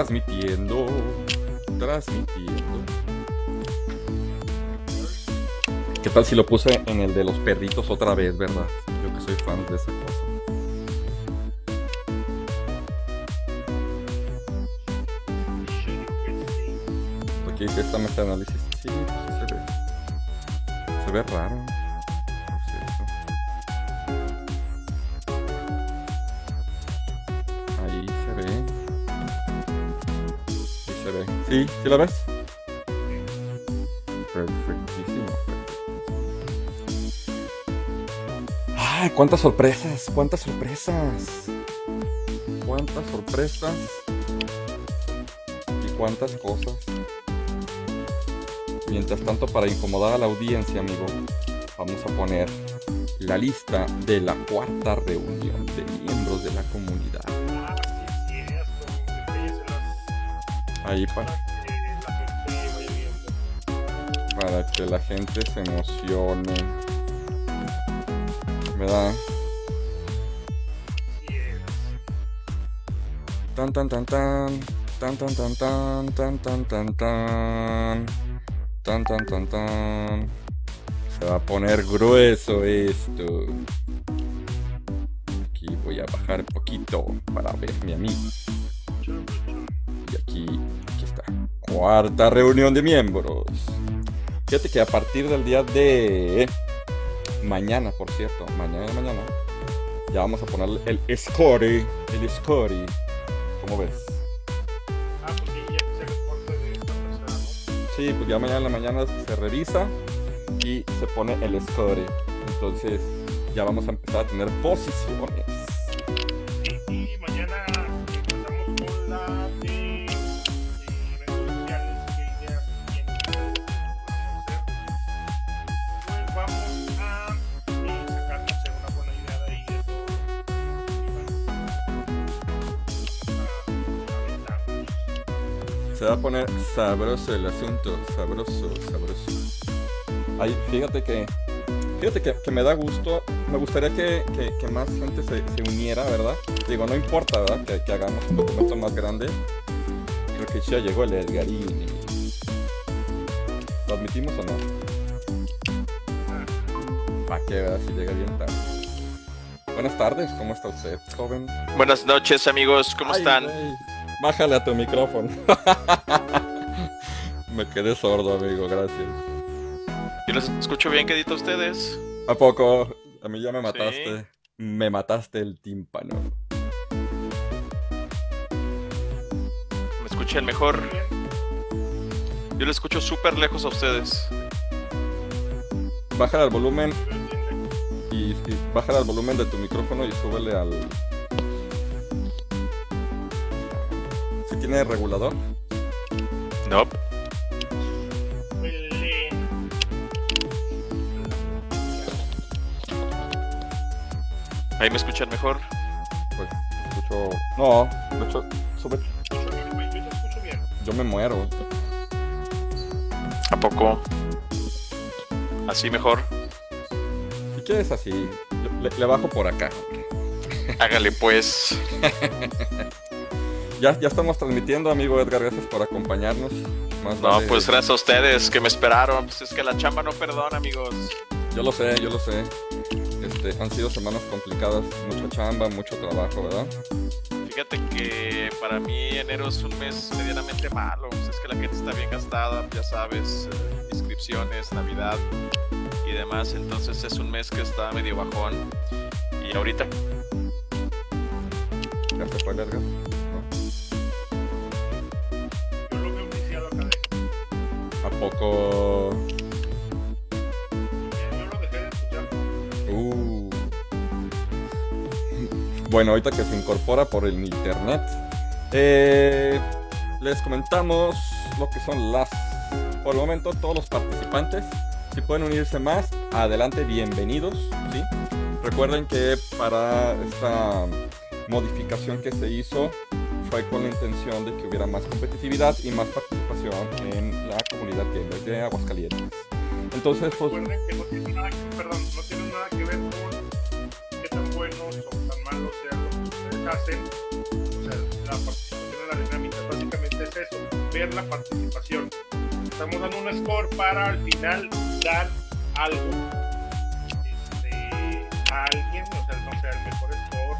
Transmitiendo. Transmitiendo. ¿Qué tal si lo puse en el de los perritos otra vez, verdad? Yo que soy fan de esa cosa. Aquí dice esta meta análisis. Sí, pues se ve. Se ve raro. Sí, ¿sí la ves? Perfectísimo. ¡Ay, cuántas sorpresas! ¡Cuántas sorpresas! ¡Cuántas sorpresas! Y cuántas cosas. Mientras tanto, para incomodar a la audiencia, amigo, vamos a poner la lista de la cuarta reunión de Ahí para, para que la gente se emocione. ¿Verdad? Tan tan tan tan. Tan tan tan tan tan tan tan tan. Tan tan tan tan. Se va a poner grueso esto. Aquí voy a bajar un poquito para verme a mí. Y aquí cuarta reunión de miembros fíjate que a partir del día de mañana por cierto mañana mañana ya vamos a ponerle el score el score ¿Cómo ves? Ah, porque ya se de esta persona, ¿no? Sí, pues ya mañana en la mañana se revisa y se pone el score. Entonces ya vamos a empezar a tener posiciones. Y mañana va a poner sabroso el asunto. Sabroso, sabroso. Ay, fíjate que. Fíjate que, que me da gusto. Me gustaría que, que- que más gente se, se uniera, ¿verdad? Digo, no importa, ¿verdad? Que, que hagamos un documento más grande. Creo que ya llegó el Edgarini. ¿Lo admitimos o no? ¿Para qué, verdad? Si llega bien tarde. Buenas tardes, ¿cómo está usted, joven? Buenas noches amigos, ¿cómo Ay, están? Bájale a tu micrófono. Me quedé sordo, amigo, gracias. Yo les escucho bien, quedito ustedes. ¿A poco? A mí ya me mataste. Me mataste el tímpano. Me escuchan mejor. Yo les escucho súper lejos a ustedes. Bájale al volumen y, y bájale al volumen de tu micrófono y súbele al. Tiene regulador? Nope. Ahí me escuchan mejor. Pues escucho. No, de hecho, sube. Yo te escucho bien. Yo me muero. ¿A poco? Así mejor. Si quieres así, le, le bajo por acá. Hágale pues. Ya, ya estamos transmitiendo, amigo Edgar. Gracias por acompañarnos. Más No, vale- pues gracias a ustedes que me esperaron. Pues es que la chamba no perdona, amigos. Yo lo sé, yo lo sé. Este, han sido semanas complicadas, mucha chamba, mucho trabajo, ¿verdad? Fíjate que para mí enero es un mes medianamente malo. Pues es que la gente está bien gastada, ya sabes, eh, inscripciones, Navidad y demás. Entonces es un mes que está medio bajón. Y ahorita Ya se fue poco? Uh. Bueno, ahorita que se incorpora por el internet, eh, les comentamos lo que son las. Por el momento, todos los participantes, si pueden unirse más, adelante, bienvenidos. Recuerden que para esta modificación que se hizo fue con la intención de que hubiera más competitividad y más participación en la comunidad gamer de Aguascalientes. Entonces, pues. Recuerden que no tiene nada que, perdón, no tiene nada que ver con qué tan buenos o tan malos sean lo que ustedes hacen. O sea, la participación en la dinámica básicamente es eso, ver la participación. Estamos dando un score para al final dar algo este, a alguien, o sea, no sea el mejor score,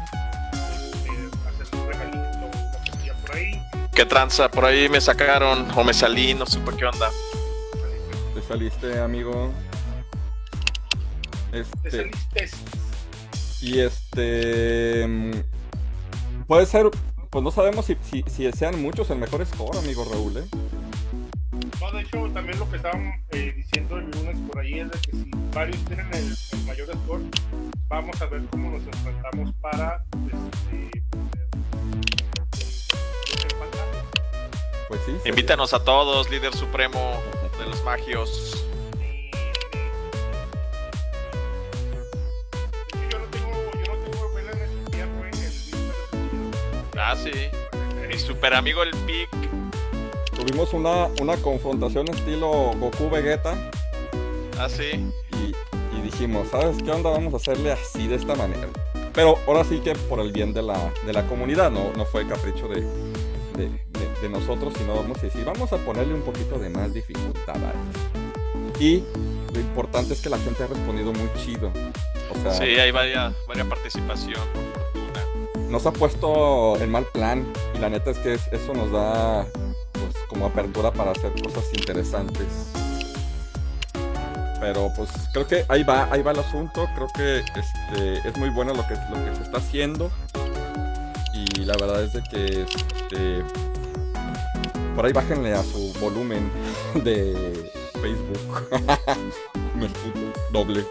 este, hacer un regalito, una cosilla por ahí. ¿Qué tranza? Por ahí me sacaron o me salí, no supe qué onda. Te saliste, amigo. Te Este, saliste y este. mm, Puede ser. Pues no sabemos si, si, si sean muchos el mejor score, amigo Raúl, ¿eh? No, de hecho, también lo que estaban eh, diciendo el lunes por ahí es de que si varios tienen el, el mayor score, vamos a ver cómo nos enfrentamos para este, eh. Pues sí. sería- Invítanos a todos, líder supremo de los magios. Yo no tengo, yo no tengo vela en el infierno, en el Instagram. Ah, sí. Mi super amigo el Pic. Tuvimos una, una confrontación estilo Goku Vegeta. Ah, sí. y, y dijimos, ¿sabes qué onda? Vamos a hacerle así de esta manera. Pero ahora sí que por el bien de la, de la comunidad, no, no fue capricho de, de, de- nosotros, sino vamos a decir, vamos a ponerle un poquito de más dificultad a esto. Y lo importante es que la gente ha respondido muy chido. O sea, Sí, hay varias, varias participación, por fortuna. nos ha puesto en mal plan y la neta es que es- eso nos da pues como apertura para hacer cosas interesantes. Pero pues creo que ahí va, ahí va el asunto, creo que este es muy bueno lo que, lo que se está haciendo. Y la verdad es de que este, por ahí bájenle a su volumen de Facebook. Me escucho doble.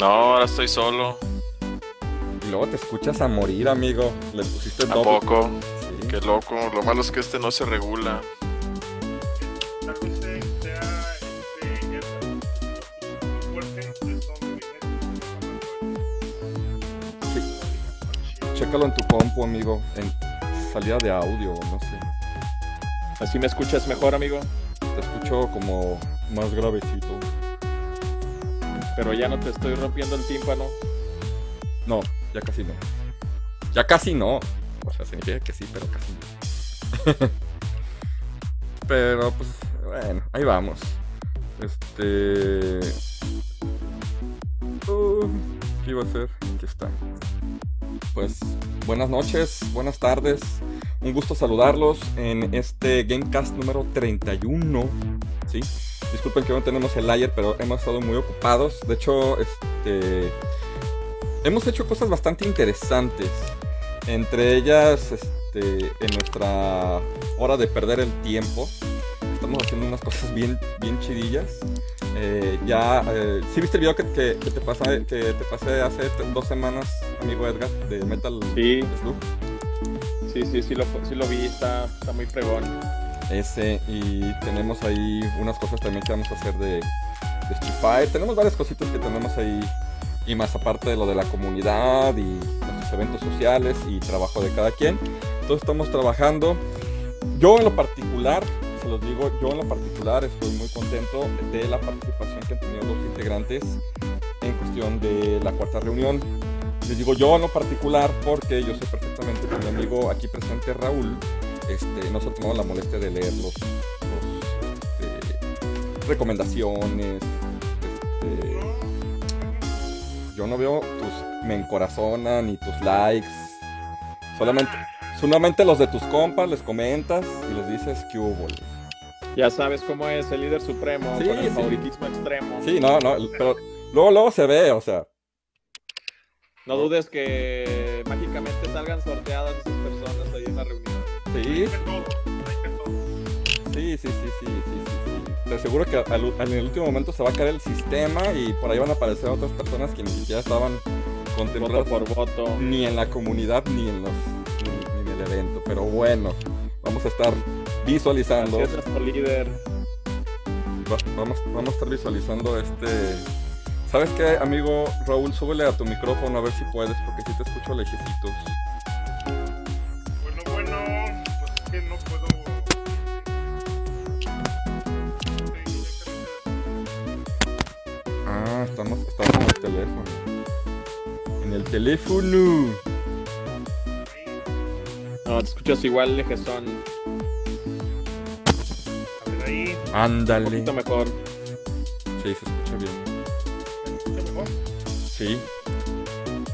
No, ahora estoy solo. Y luego te escuchas a morir, amigo. Le pusiste ¿A doble. poco? Sí. Qué loco. Lo malo es que este no se regula. Viene. Chécalo en tu compu, amigo. En salida de audio, no sé. ¿Así me escuchas mejor, amigo? Te escucho como más gravecito. Pero ya no te estoy rompiendo el tímpano. No, ya casi no. Ya casi no. O sea, significa que sí, pero casi no. pero pues, bueno, ahí vamos. Este. Uh, ¿Qué iba a hacer? Aquí está. Pues, buenas noches, buenas tardes. Un gusto saludarlos en este Gamecast número 31. ¿sí? Disculpen que no tenemos el ayer, pero hemos estado muy ocupados. De hecho, este. Hemos hecho cosas bastante interesantes. Entre ellas, este, en nuestra hora de perder el tiempo, estamos haciendo unas cosas bien, bien chidillas. Eh, ya, eh, ¿sí viste el video que, que- que te pasé, que te pasé hace dos semanas, amigo Edgar, de Metal Sí, Slug? Sí, sí, sí lo, sí lo vi, está, está muy fregón. Ese, y tenemos ahí unas cosas también que vamos a hacer de, de Street. Tenemos varias cositas que tenemos ahí, y más aparte de lo de la comunidad y nuestros eventos sociales y trabajo de cada quien. Entonces estamos trabajando. Yo en lo particular, se los digo, yo en lo particular estoy muy contento de la participación que han tenido los integrantes en cuestión de la cuarta reunión. Les digo yo en lo particular porque yo sé perfectamente que mi amigo aquí presente Raúl este, no se ha tomado la molestia de leer los, los, este, recomendaciones. este, yo no veo tus me encorazonan ni tus likes. Solamente, solamente los de tus compas les comentas y les dices que hubo. Ya sabes cómo es el líder supremo Sí, con el sí. favoritismo extremo. Sí, no, no, pero luego, luego se ve, o sea. No dudes que mágicamente salgan sorteadas esas personas ahí en la reunión. Sí, sí, sí, sí, sí, sí, sí, sí. Te aseguro que en el último momento se va a caer el sistema y por ahí van a aparecer otras personas que ni siquiera estaban Voto contempladas por voto. ni en la comunidad ni en los ni, ni en el evento. Pero bueno, vamos a estar visualizando. Así es nuestro líder. Va- vamos, vamos a estar visualizando este. ¿Sabes qué, amigo Raúl? Súbele a tu micrófono a ver si puedes, porque si te escucho lejecitos. Bueno, bueno, pues es que no puedo. Eh, ah, estamos, estamos en el teléfono. En el teléfono. No, te escuchas igual, lejezón. A ver ahí. Ándale. Un poquito mejor. Sí, se escucha bien. Sí.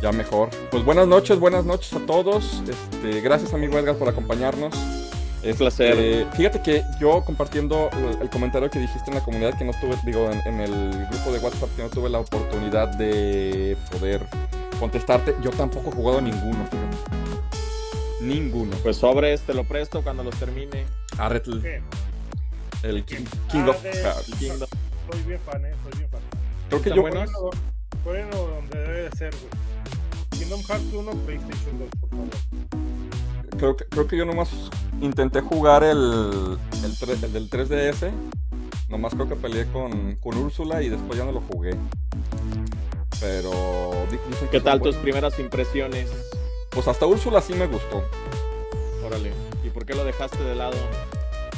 Ya mejor. Pues buenas noches, buenas noches a todos. Este, gracias amigo Edgar por acompañarnos. Un placer. Eh, fíjate que yo compartiendo el, comentario que dijiste en la comunidad que no tuve, digo, en, en el grupo de WhatsApp que no tuve la oportunidad de poder contestarte, yo tampoco he jugado ninguno, fíjate. Ninguno. Pues sobres, te lo presto cuando los termine. Arretl, ¿Qué? el King, King Ah, of. El Kingdom. Soy bien fan, eh, soy bien fan. Creo que ¿Está yo, bueno? Bueno, donde debe de ser, güey. Kingdom Hearts 1, PlayStation 2, por favor. creo que, creo que yo nomás intenté jugar el, el, tre- el del 3DS. Nomás creo que peleé con, con Úrsula y después ya no lo jugué. Pero di- dicen que ¿Qué tal tus buenos. primeras impresiones? Pues hasta Úrsula sí me gustó. Órale. ¿Y por qué lo dejaste de lado?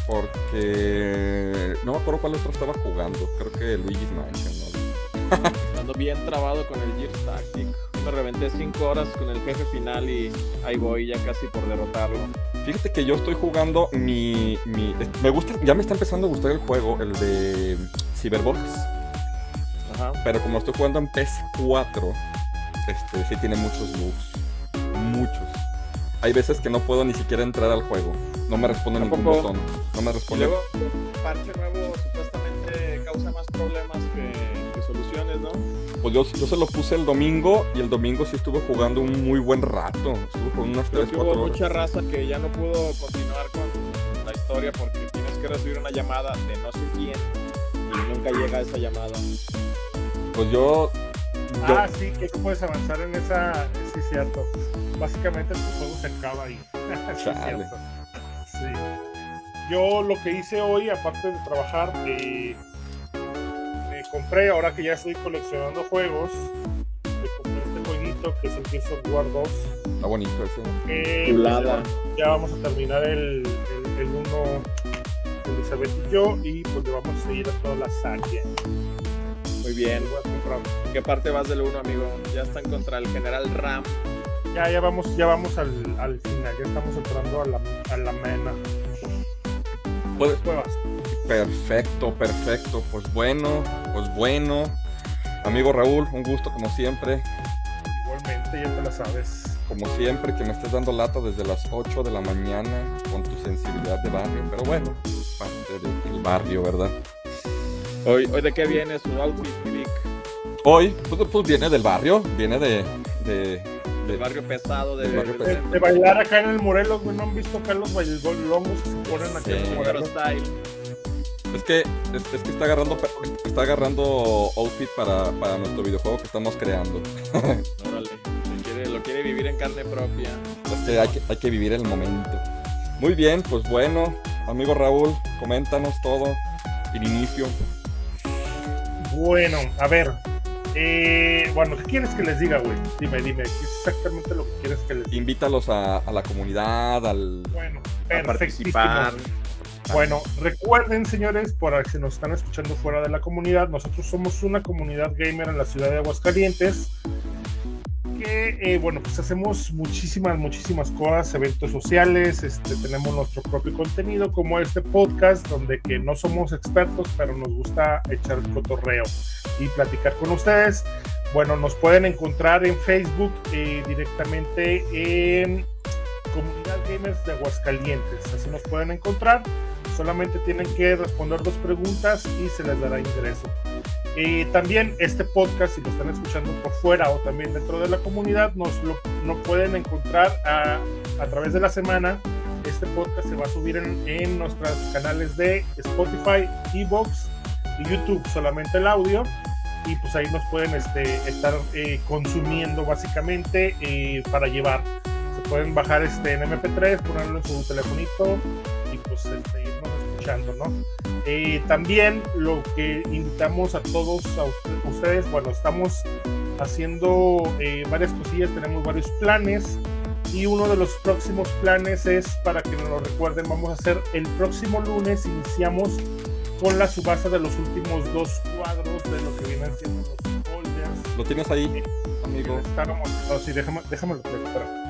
Porque no me acuerdo cuál otro estaba jugando. Creo que Luigi's Mansion. ¿no? Ando bien trabado con el Gears Tactic. Me reventé 5 horas con el jefe final y ahí voy ya casi por derrotarlo. Fíjate que yo estoy jugando mi, mi. Me gusta. Ya me está empezando a gustar el juego, el de Cyberbox. Ajá. Pero como estoy jugando en PS4, este sí tiene muchos bugs. Muchos. Hay veces que no puedo ni siquiera entrar al juego. No me responde ¿A ningún botón. No me Y responde. luego, parche nuevo supuestamente causa más problemas que, que soluciones, ¿no? Pues yo, yo se lo puse el domingo y el domingo sí estuve jugando un muy buen rato. Estuve con unas Creo 3, que 4 hubo horas. mucha raza que ya no pudo continuar con la historia porque tienes que recibir una llamada de no sé quién y nunca llega esa llamada. Pues yo. yo Ah, sí, que tú puedes avanzar en esa. Sí, cierto. Básicamente tu juego se acaba ahí. sí, Chale. cierto. Sí. Yo lo que hice hoy, aparte de trabajar, eh, compré, ahora que ya estoy coleccionando juegos, me compré este jueguito que es el Gears of War 2. está bonito ese. Chulada. pues, ya vamos a terminar el 1 Elizabeth y yo, y pues le vamos a seguir a toda la saga. Muy bien. Voy a comprar ¿En ¿Qué parte vas del 1, amigo? Ya están contra el general Ram. Ya, ya vamos, ya vamos al, al final, ya estamos entrando a la, a la mena. Pues, Cuevas. Perfecto, perfecto. Pues bueno, pues bueno. Amigo Raúl, un gusto como siempre. Igualmente, ya te la sabes. Como siempre, que me estés dando lata desde las 8 de la mañana con tu sensibilidad de barrio. Pero bueno, parte del barrio, ¿verdad? Hoy, hoy de qué viene su outfit, Vic? Hoy, pues, pues viene del barrio, viene de. de, Del de- barrio pesado, de, Del barrio de- De, pesado. de bailar acá en el Morelos, güey, ¿no han visto acá los bailongos que se ponen aquí en Sí. el Moguero Morelos? Style. Es que es, es que está agarrando está agarrando outfit para, para nuestro videojuego que estamos creando. Órale. Lo quiere, lo quiere vivir en carne propia. Es que hay, que hay que vivir el momento. Muy bien, pues bueno, amigo Raúl, coméntanos todo. El inicio. Bueno, a ver. Eh, bueno, ¿qué quieres que les diga, güey? Dime, dime, ¿qué es exactamente lo que quieres que les diga? Invítalos a, a la comunidad, al. Bueno, A participar. Bueno, recuerden, señores, por si nos están escuchando fuera de la comunidad, nosotros somos una comunidad gamer en la ciudad de Aguascalientes. Que, eh, bueno, pues hacemos muchísimas, muchísimas cosas, eventos sociales, este, tenemos nuestro propio contenido, como este podcast, donde que no somos expertos, pero nos gusta echar cotorreo y platicar con ustedes. Bueno, nos pueden encontrar en Facebook eh, directamente en Comunidad Gamers de Aguascalientes. Así nos pueden encontrar. Solamente tienen que responder dos preguntas y se les dará ingreso. Eh, también este podcast, si lo están escuchando por fuera o también dentro de la comunidad, nos lo pueden encontrar a, a través de la semana. Este podcast se va a subir en, en nuestros canales de Spotify, Evox y YouTube, solamente el audio. Y pues ahí nos pueden este, estar eh, consumiendo básicamente eh, para llevar se pueden bajar este en MP3, ponerlo en su telefonito y pues este, escuchando, ¿no? Eh, también lo que invitamos a todos a usted- ustedes, bueno, estamos haciendo eh, varias cosillas, tenemos varios planes y uno de los próximos planes es para que nos lo recuerden, vamos a hacer el próximo lunes, iniciamos con la subasta de los últimos dos cuadros de lo que vienen siendo los holders ¿Lo tienes ahí? amigo. Estábamos, no, sí, déjame, espera.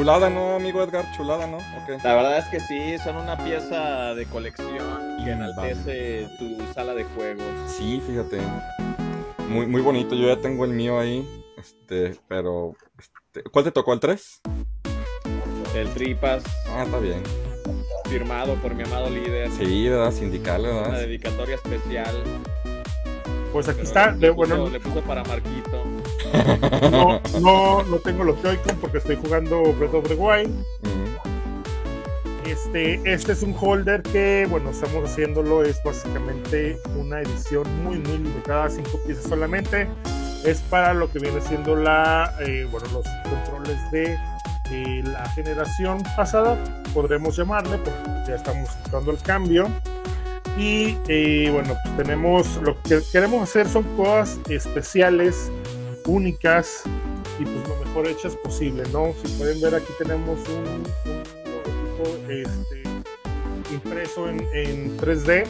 Chulada, ¿no, amigo Edgar? Chulada, ¿no? Ok. La verdad es que sí, son una pieza de colección que enaltece tu sala de juegos. Sí, fíjate. Muy, muy bonito. Yo ya tengo el mío ahí. Este, pero. este, ¿Cuál te tocó? ¿El 3? El Tripas, Ah, está bien. firmado por mi amado líder. Sí, ¿verdad? Sindical, Una ¿verdad? dedicatoria especial. Pues aquí pero está, le de, puso- bueno, le puso para Marquito. no, no, no tengo los Joy-Con porque estoy jugando Breath of the Wild. Este, este es un holder que, bueno, estamos haciéndolo, es básicamente una edición muy, muy limitada, cinco piezas solamente. Es para lo que viene siendo la, eh, bueno, los controles de eh, la generación pasada, podremos llamarle, porque ya estamos entrando el cambio. Y eh, bueno, pues tenemos, lo que queremos hacer son cosas especiales, únicas y pues lo mejor hechas posible, ¿no? Si pueden ver aquí tenemos un, un este, impreso en, en 3D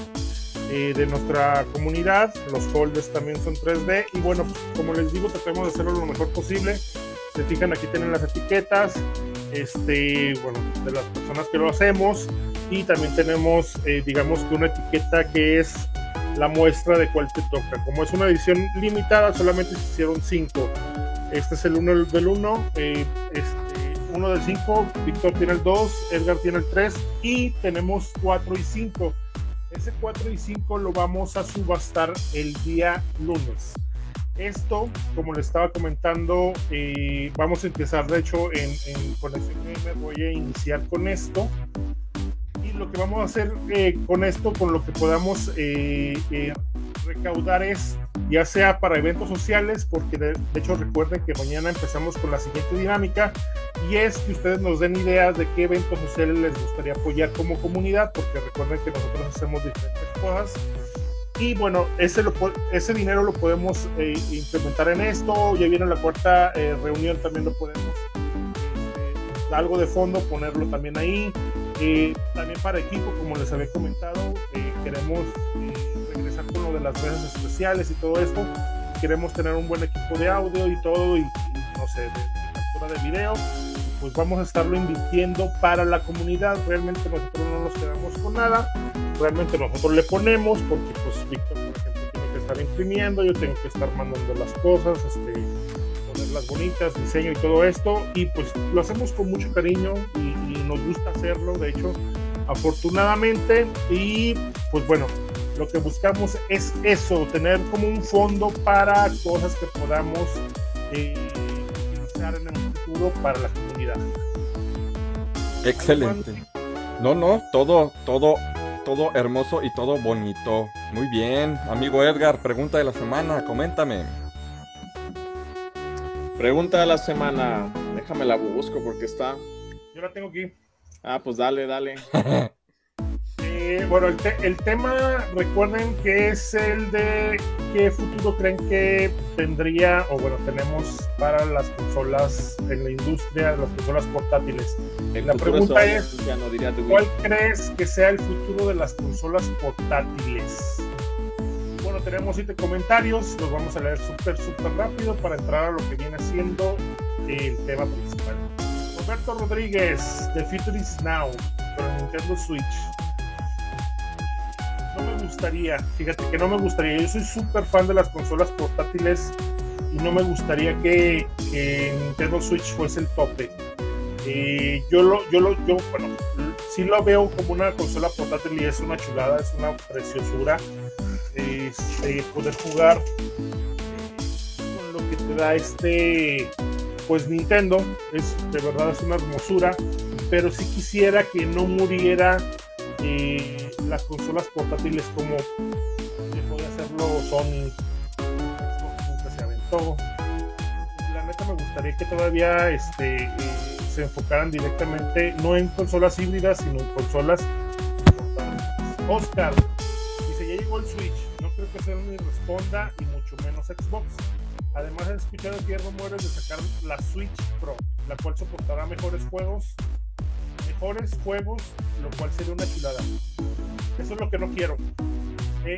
eh, de nuestra comunidad, los holders también son 3D y bueno, pues, como les digo, tratemos de hacerlo lo mejor posible. Se fijan, aquí tienen las etiquetas, este, bueno, de las personas que lo hacemos y también tenemos, eh, digamos que una etiqueta que es la muestra de cuál te toca. Como es una edición limitada, solamente se hicieron 5. Este es el 1 del 1, eh, este, uno del 5, Víctor tiene el 2, Edgar tiene el 3 y tenemos 4 y 5. Ese 4 y 5 lo vamos a subastar el día lunes. Esto, como le estaba comentando, eh, vamos a empezar de hecho en, en Conexión. Voy a iniciar con esto. Lo que vamos a hacer eh, con esto, con lo que podamos eh, eh, recaudar es ya sea para eventos sociales, porque de, de, hecho recuerden que mañana empezamos con la siguiente dinámica y es que ustedes nos den ideas de qué eventos sociales les gustaría apoyar como comunidad, porque recuerden que nosotros hacemos diferentes cosas. Y bueno, ese, lo, ese dinero lo podemos eh, implementar en esto. Ya viene la cuarta eh, reunión, también lo podemos, eh, algo de fondo, ponerlo también ahí. Eh, también para equipo, como les había comentado, eh, queremos eh, regresar con lo de las redes especiales y todo esto. Queremos tener un buen equipo de audio y todo, y, no sé, de, captura de video. Pues vamos a estarlo invirtiendo para la comunidad. Realmente nosotros no nos quedamos con nada. Realmente nosotros le ponemos, porque pues Víctor, por ejemplo, tiene que estar imprimiendo, yo tengo que estar mandando las cosas, este, ponerlas bonitas, diseño y todo esto. Y pues lo hacemos con mucho cariño y nos gusta hacerlo, de hecho, afortunadamente. Y pues bueno, lo que buscamos es eso, tener como un fondo para cosas que podamos eh, utilizar en el futuro para la comunidad. Excelente. No, no, todo, todo, todo hermoso y todo bonito. Muy bien, amigo Edgar, pregunta de la semana, coméntame. Pregunta de la semana, déjame la busco porque está. Yo la tengo aquí. Ah, pues dale, dale. Eh, bueno, el, te el, tema, recuerden que es el de qué futuro creen que tendría, o bueno, tenemos para las consolas en la industria, las consolas portátiles. El la pregunta es, no diría ¿cuál crees que sea el futuro de las consolas portátiles? Bueno, tenemos siete comentarios, los vamos a leer súper, súper rápido para entrar a lo que viene siendo el tema principal. Roberto Rodríguez, The Future is Now, para Nintendo Switch no me gustaría, fíjate que no me gustaría, yo soy súper fan de las consolas portátiles y no me gustaría que, que Nintendo Switch fuese el tope. Eh, yo lo, yo lo, yo, bueno, sí lo veo como una consola portátil y es una chulada, es una preciosura. Este, poder jugar con lo que te da este, pues Nintendo, es de verdad es una hermosura, pero sí quisiera que no muriera eh, las consolas portátiles como podía hacerlo Sony, nunca se aventó. La neta me gustaría que todavía este, eh, se enfocaran directamente no en consolas híbridas, sino en consolas portátiles. Oscar dice: Ya llegó el Switch, no creo que Sony responda y mucho menos Xbox. Además, he escuchado que hay rumores de sacar la Switch Pro, la cual soportará mejores juegos mejores juegos, lo cual sería una chulada. Eso es lo que no quiero. Eh,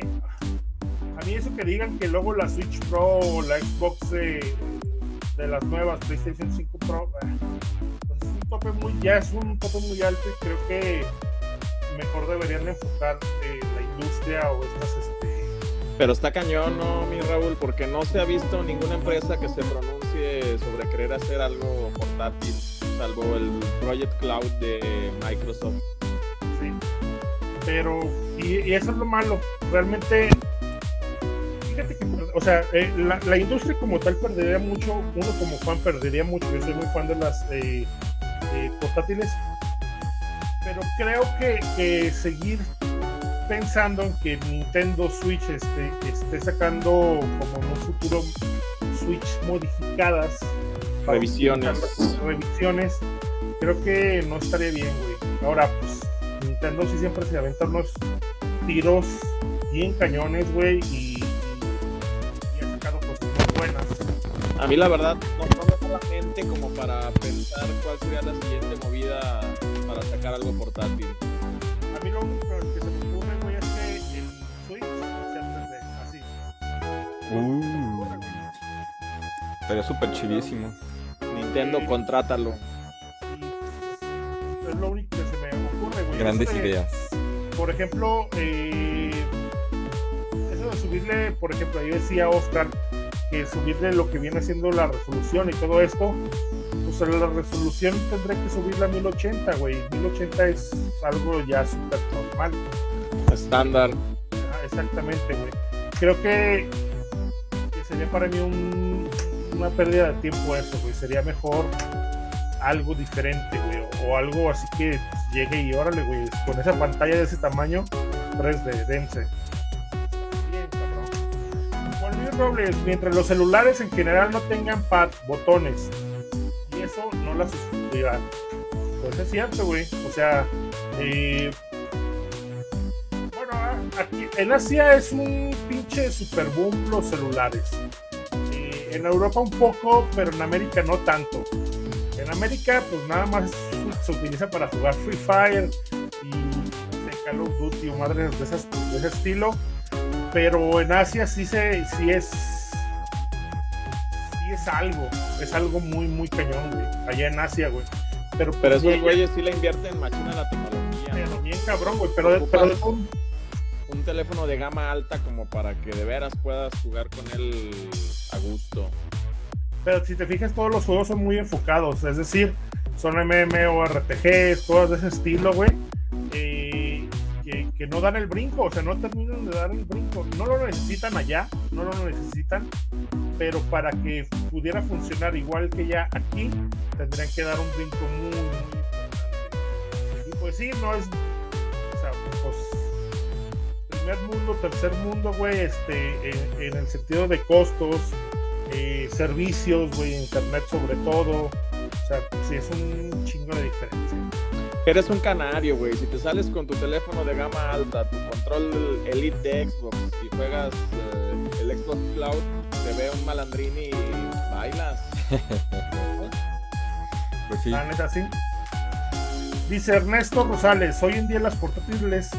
a mí eso que digan que luego la Switch Pro o la Xbox de las nuevas PlayStation 5 Pro, eh, pues es un tope muy, ya es un tope muy alto y creo que mejor deberían enfocar eh, la industria o estas este, Pero está cañón, ¿no, mi Raúl? Porque no se ha visto ninguna empresa que se pronuncie sobre querer hacer algo portátil, salvo el Project Cloud de Microsoft. Sí. Pero, y, eso es lo malo. Realmente, fíjate que, o sea, eh, la, industria como tal perdería mucho, uno como fan perdería mucho. Yo soy muy fan de las eh, eh, portátiles. Pero creo que seguir pensando en que Nintendo Switch esté, esté sacando como en un futuro Switch modificadas Revisiones. revisiones creo que no estaría bien güey ahora pues Nintendo sí siempre se aventa unos tiros bien cañones güey y, y, ha sacado cosas muy buenas A mí la verdad no, no me da la mente como para pensar cuál sería la siguiente movida para sacar algo portátil. a mí lo único Uh, estaría súper chidísimo. Nintendo, Sí. contrátalo. Es lo único que se me ocurre güey Grandes Eso de- ideas. por ejemplo, eh, eso de subirle, por ejemplo, ahí decía Oscar que subirle lo que viene siendo la resolución y todo esto, pues la resolución tendré que subirla a 1080, güey. 1080 es algo ya súper normal. Estándar. Ah, Exactamente, güey. Creo que sería para mí un- una pérdida de tiempo eso, güey. Sería mejor algo diferente, güey. O algo así que llegue y órale, güey. Con esa pantalla de ese tamaño, 3D, dense. Robles, mientras los celulares en general no tengan pad, botones, y eso no la sustituirá. Pues es cierto, güey. O sea, eh, aquí en Asia es un pinche super boom los celulares. Eh, en Europa un poco, pero en América no tanto. En América, pues nada más se utiliza para jugar Free Fire y Call of Duty o madres de, esas- de ese estilo. Pero en Asia sí se, sí es, sí es algo, es algo muy muy cañón, güey. Allá en Asia, güey. Pero, Pero pues, esos güeyes sí le invierten machina la tecnología. pero bien cabrón, güey. Pero, pero Un teléfono de gama alta como para que de veras puedas jugar con él a gusto. Pero si te fijas, todos los juegos son muy enfocados, es decir, son MMORPGs, cosas de ese estilo, güey, que, no dan el brinco, o sea, no terminan de dar el brinco. No lo necesitan allá, no lo necesitan, pero para que pudiera funcionar igual que ya aquí, tendrían que dar un brinco muy. Y pues sí, no es, o sea, pues primer mundo, tercer mundo, güey, este, en, en el sentido de costos, eh, servicios, güey, internet sobre todo. O sea, sí es un chingo de diferencia. Eres un canario, güey. Si te sales con tu teléfono de gama alta, tu control Elite de Xbox y juegas eh, el Xbox Cloud, te ve un malandrín y bailas. Pues sí. La neta, sí. Dice Ernesto Rosales, hoy en día las portátiles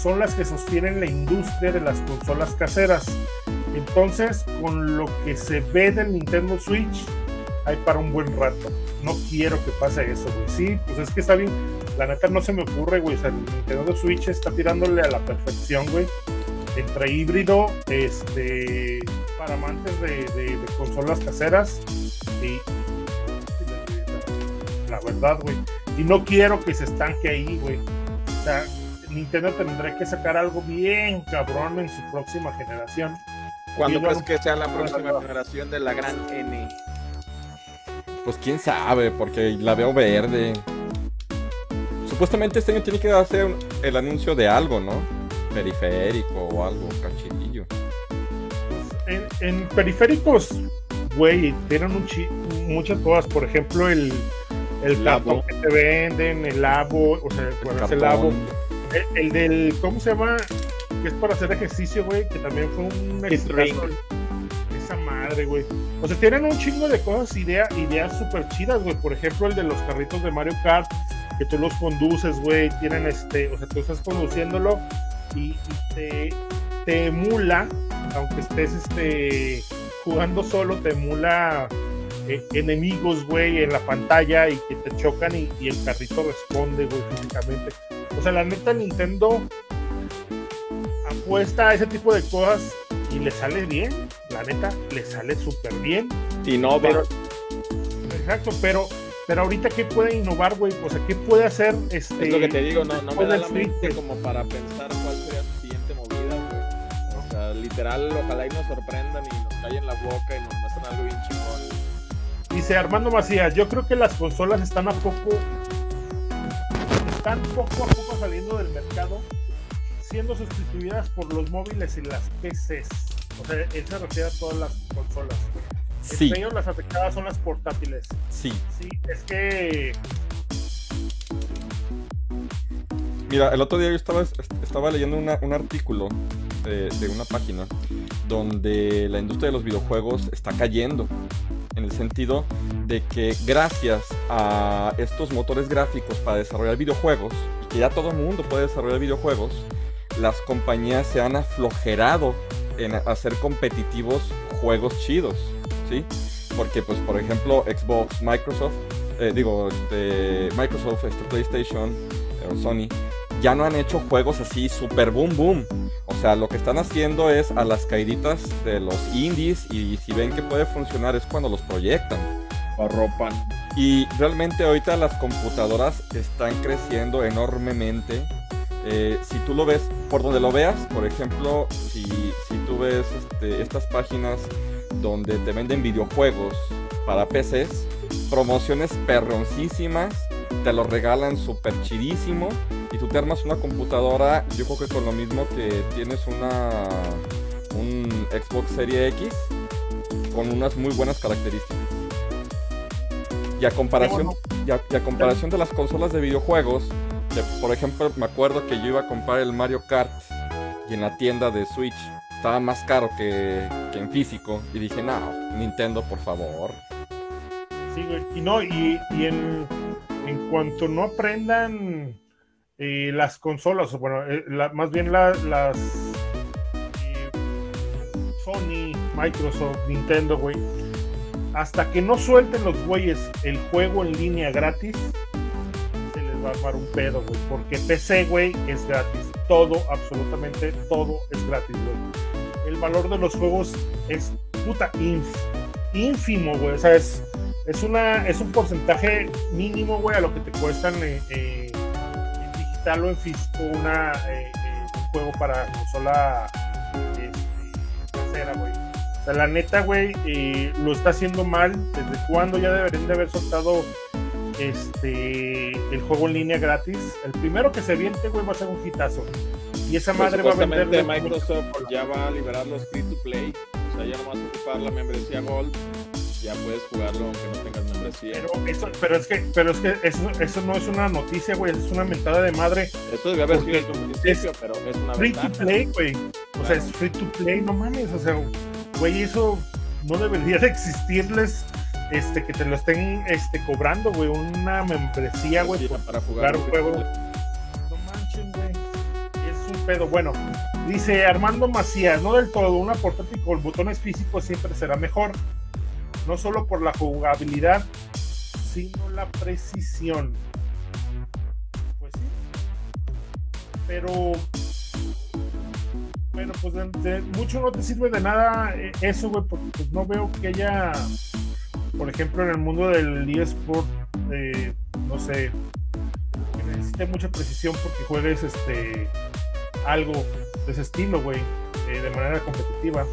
son las que sostienen la industria de las consolas caseras. Entonces, con lo que se ve del Nintendo Switch, hay para un buen rato. No quiero que pase eso, güey. Sí, pues es que está bien. La neta no se me ocurre, güey. O sea, el Nintendo Switch está tirándole a la perfección, güey. Entre híbrido, este, para amantes de, consolas caseras y la verdad, güey. Y no quiero que se estanque ahí, güey. O sea, Nintendo tendrá que sacar algo bien cabrón en su próxima generación. ¿Cuándo crees que sea la próxima generación de la gran N? Pues quién sabe, porque la veo verde. Supuestamente este año tiene que hacer el anuncio de algo, ¿no? Periférico o algo, canchillo. En, en periféricos, güey, tienen un chi- muchas cosas. Por ejemplo, el, el cartón que te venden, el labo, o sea, bueno, es el labo. El, el del, ¿cómo se llama? Que es para hacer ejercicio, güey, que también fue un exitazo. Esa madre, güey. O sea, tienen un chingo de cosas, idea, ideas súper chidas, güey. Por ejemplo, el de los carritos de Mario Kart, que tú los conduces, güey. Tienen este, o sea, tú estás conduciéndolo y, y te, te emula aunque estés este, jugando solo, te emula eh, enemigos, güey, en la pantalla y que te chocan y, y el carrito responde, güey, físicamente. O sea, la neta Nintendo apuesta a ese tipo de cosas y le sale bien. La neta, le sale súper bien. Y no, Pero, exacto, pero, pero ahorita, ¿qué puede innovar, güey? O sea, ¿qué puede hacer este. es lo que te digo, no, no me da la mente güey? como para pensar cuál sería su siguiente movida, güey. O sea, literal, ojalá y nos sorprendan y nos callen la boca y nos muestran algo bien chingón. Dice Armando Macías, yo creo que las consolas están a poco, están poco a poco saliendo del mercado, siendo sustituidas por los móviles y las PCs. O sea, él se refiere a todas las consolas. Sí, Entre ellos las afectadas son las portátiles. sí. Sí, es que Mira, el otro día yo estaba, estaba leyendo una- un artículo de, de una página donde la industria de los videojuegos está cayendo. En el sentido de que gracias a estos motores gráficos para desarrollar videojuegos, y que ya todo el mundo puede desarrollar videojuegos, las compañías se han aflojerado en hacer competitivos juegos chidos, ¿sí? Porque, pues, por ejemplo, Xbox, Microsoft, eh, digo, Microsoft, este, PlayStation, eh, Sony, ya no han hecho juegos así super boom boom. O sea, lo que están haciendo es a las caíditas de los indies y si ven que puede funcionar es cuando los proyectan. Arropan. Y realmente ahorita las computadoras están creciendo enormemente. Eh, si tú lo ves, por donde lo veas, por ejemplo, si, si tú ves este, estas páginas donde te venden videojuegos para PCs, promociones perroncísimas, te lo regalan súper chidísimo y tú te armas una computadora, yo creo que con lo mismo que tienes una un Xbox Serie X con unas muy buenas características. Y a comparación, y a, y a comparación de las consolas de videojuegos, por ejemplo, me acuerdo que yo iba a comprar el Mario Kart y en la tienda de Switch estaba más caro que, que en físico. Y dije, no, Nintendo, por favor. Sí, güey. Y no, y, y en, en cuanto no aprendan las consolas, bueno, eh, la- más bien la- las eh, Sony, Microsoft, Nintendo, güey, hasta que no suelten los güeyes el juego en línea gratis, se les va a armar un pedo, güey. Porque PC, güey, es gratis. Todo, absolutamente todo es gratis, güey. El valor de los juegos es puta inf- ínfimo, güey. O sea, es, es, una, es un porcentaje mínimo, güey, a lo que te cuestan eh, eh, en digital o en físico una, eh, eh, un juego para consola este, casera, güey. O sea, la neta, güey, eh, lo está haciendo mal. ¿Desde cuándo ya deberían de haber soltado este el juego en línea gratis? El primero que se viente, güey, va a ser un hitazo. Y esa Pues, madre va a vender. Microsoft ya va a liberar los free to play. O sea, ya no vas a ocupar la membresía Gold. Ya puedes jugarlo aunque no tengas Pero, eso, pero es que, pero es que eso, eso no es una noticia, güey, es una mentada de madre. Eso debe haber sido un principio, pero es una Free to play, güey. O sea, es free to play, no mames. O sea, güey, eso no debería de existirles. Este, que te lo estén este, cobrando, güey, una membresía, güey, Sí, para jugar jugar un juego. No manchen, güey. Es un pedo. Bueno, dice Armando Macías, no del todo, una portátil con botones físicos siempre será mejor. No solo por la jugabilidad, sino la precisión. Pues sí. Pero. Bueno, pues mucho no te sirve de nada eh, eso, güey, porque pues no veo que haya, por ejemplo, en el mundo del eSport, eh, no sé, que necesite mucha precisión porque juegues este algo de ese estilo, güey, eh, de manera competitiva.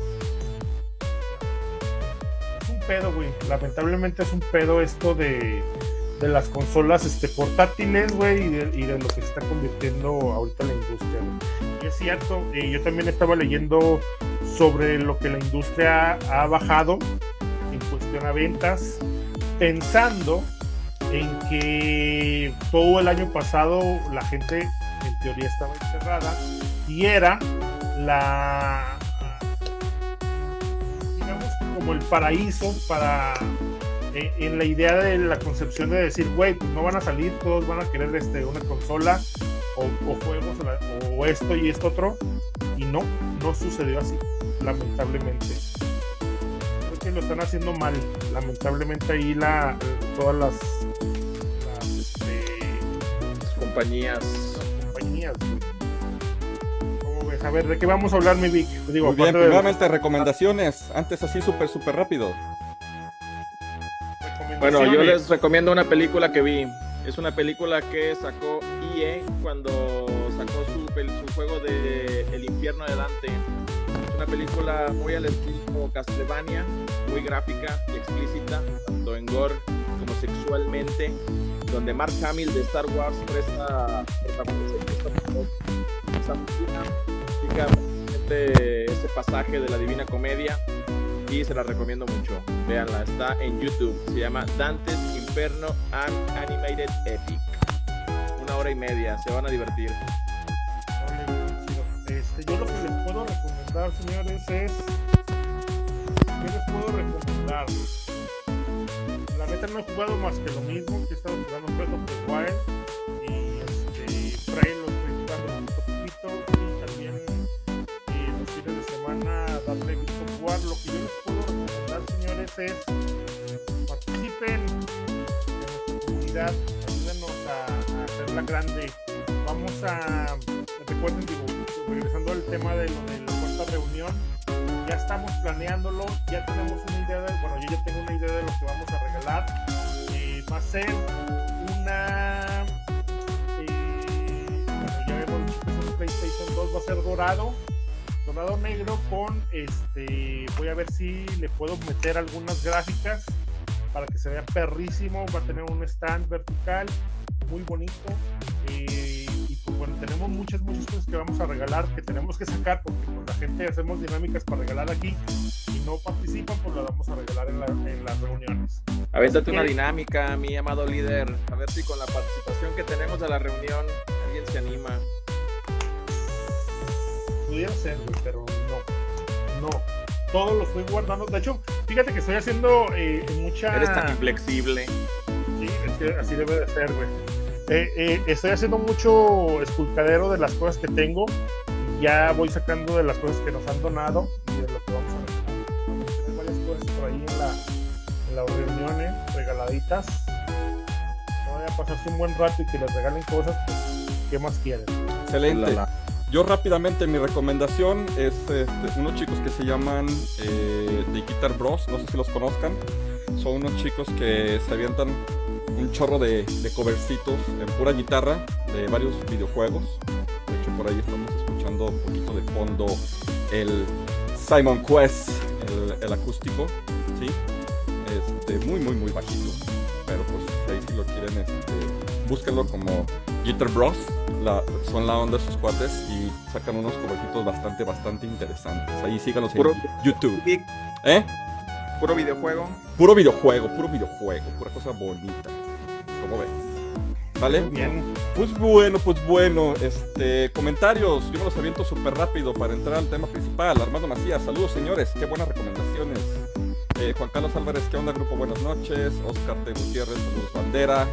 Pedo, güey. Lamentablemente es un pedo esto de, de las consolas este, portátiles, güey, y de, y lo que se está convirtiendo ahorita la industria, güey. Y es cierto, eh, yo también estaba leyendo sobre lo que la industria ha bajado en cuestión a ventas, pensando en que todo el año pasado la gente en teoría estaba encerrada y era la como el paraíso para eh, en la idea de la concepción de decir güey pues no van a salir todos van a querer este una consola o, o juegos o, esto y esto otro y no no sucedió así lamentablemente. Creo que lo están haciendo mal. Lamentablemente ahí la todas las, las, este, Las compañías. las compañías. güey. A ver, ¿de qué vamos a hablar, mi Vic? Digo, Muy bien, de primeramente recomendaciones. Antes así súper, súper rápido. Bueno, yo les recomiendo una película que vi. Es una película que sacó EA cuando sacó su, juego de El infierno de Dante. Es una película muy al estilo Castlevania, muy gráfica y explícita, tanto en gore como sexualmente, donde Mark Hamill de Star Wars presta protagonista básicamente ese pasaje de la Divina Comedia y se la recomiendo mucho. Véanla, está en YouTube. Se llama Dante's Inferno and Animated Epic. Una hora y media, se van a divertir. Este, yo lo que les puedo recomendar, señores, es. ¿Qué les puedo recomendar? La neta no he jugado más que lo mismo que he estado jugando Breath of the Wild. Y Lo que les puedo recomendar, señores, es participen en nuestra comunidad. Ayúdenos a, a hacerla grande. Vamos a recuerden, regresando al tema de lo de la cuarta reunión, ya estamos planeándolo, ya tenemos una idea de, bueno, yo ya tengo una idea de lo que vamos a regalar. Eh, va a ser una, eh, ya es un PlayStation 2, va a ser dorado, dorado negro con, este, voy a ver si le puedo meter algunas gráficas para que se vea perrísimo, va a tener un stand vertical muy bonito. eh, y pues bueno, tenemos muchas, muchas cosas que vamos a regalar, que tenemos que sacar, porque pues, la gente hacemos dinámicas para regalar aquí y no participan, pues las vamos a regalar en, la- en las reuniones. Avéntate una dinámica, mi amado líder. A ver si con la participación que tenemos de la reunión alguien se anima. Pudiera ser, güey, pero no. No. Todo lo estoy guardando. De hecho, fíjate que estoy haciendo eh, mucha. Eres tan inflexible. Sí, es que así debe de ser, güey. Eh, eh, estoy haciendo mucho esculcadero de las cosas que tengo. Ya voy sacando de las cosas que nos han donado y de lo que vamos a regalar. Vamos a tener varias cosas por ahí en, la, en las reuniones regaladitas. No vaya a pasarse un buen rato y que les regalen cosas, pues, ¿qué más quieren? Excelente. Yo rápidamente mi recomendación es este, unos chicos que se llaman eh, The Guitar Bros, no sé si los conozcan. Son unos chicos que se avientan un chorro de, de covercitos en pura guitarra de varios videojuegos. De hecho por ahí estamos escuchando un poquito de fondo el Simon Quest, el, el acústico, ¿sí? Este, muy muy muy bajito. Pero pues ahí si lo quieren, este, búsquenlo como Guitar Bros. La, son la onda sus cuates y sacan unos covercitos bastante, bastante interesantes. Ahí síganos en Puro- YouTube. Vic, ¿Eh? Puro videojuego. Puro videojuego, puro videojuego, pura cosa bonita. ¿Cómo ves? ¿Vale? Bien. Pues bueno, pues bueno, este, comentarios, yo me los aviento súper rápido para entrar al tema principal. Armando Macías, saludos señores, qué buenas recomendaciones. Eh, Juan Carlos Álvarez, ¿qué onda grupo? Buenas noches. Oscar T. Gutiérrez, saludos bandera.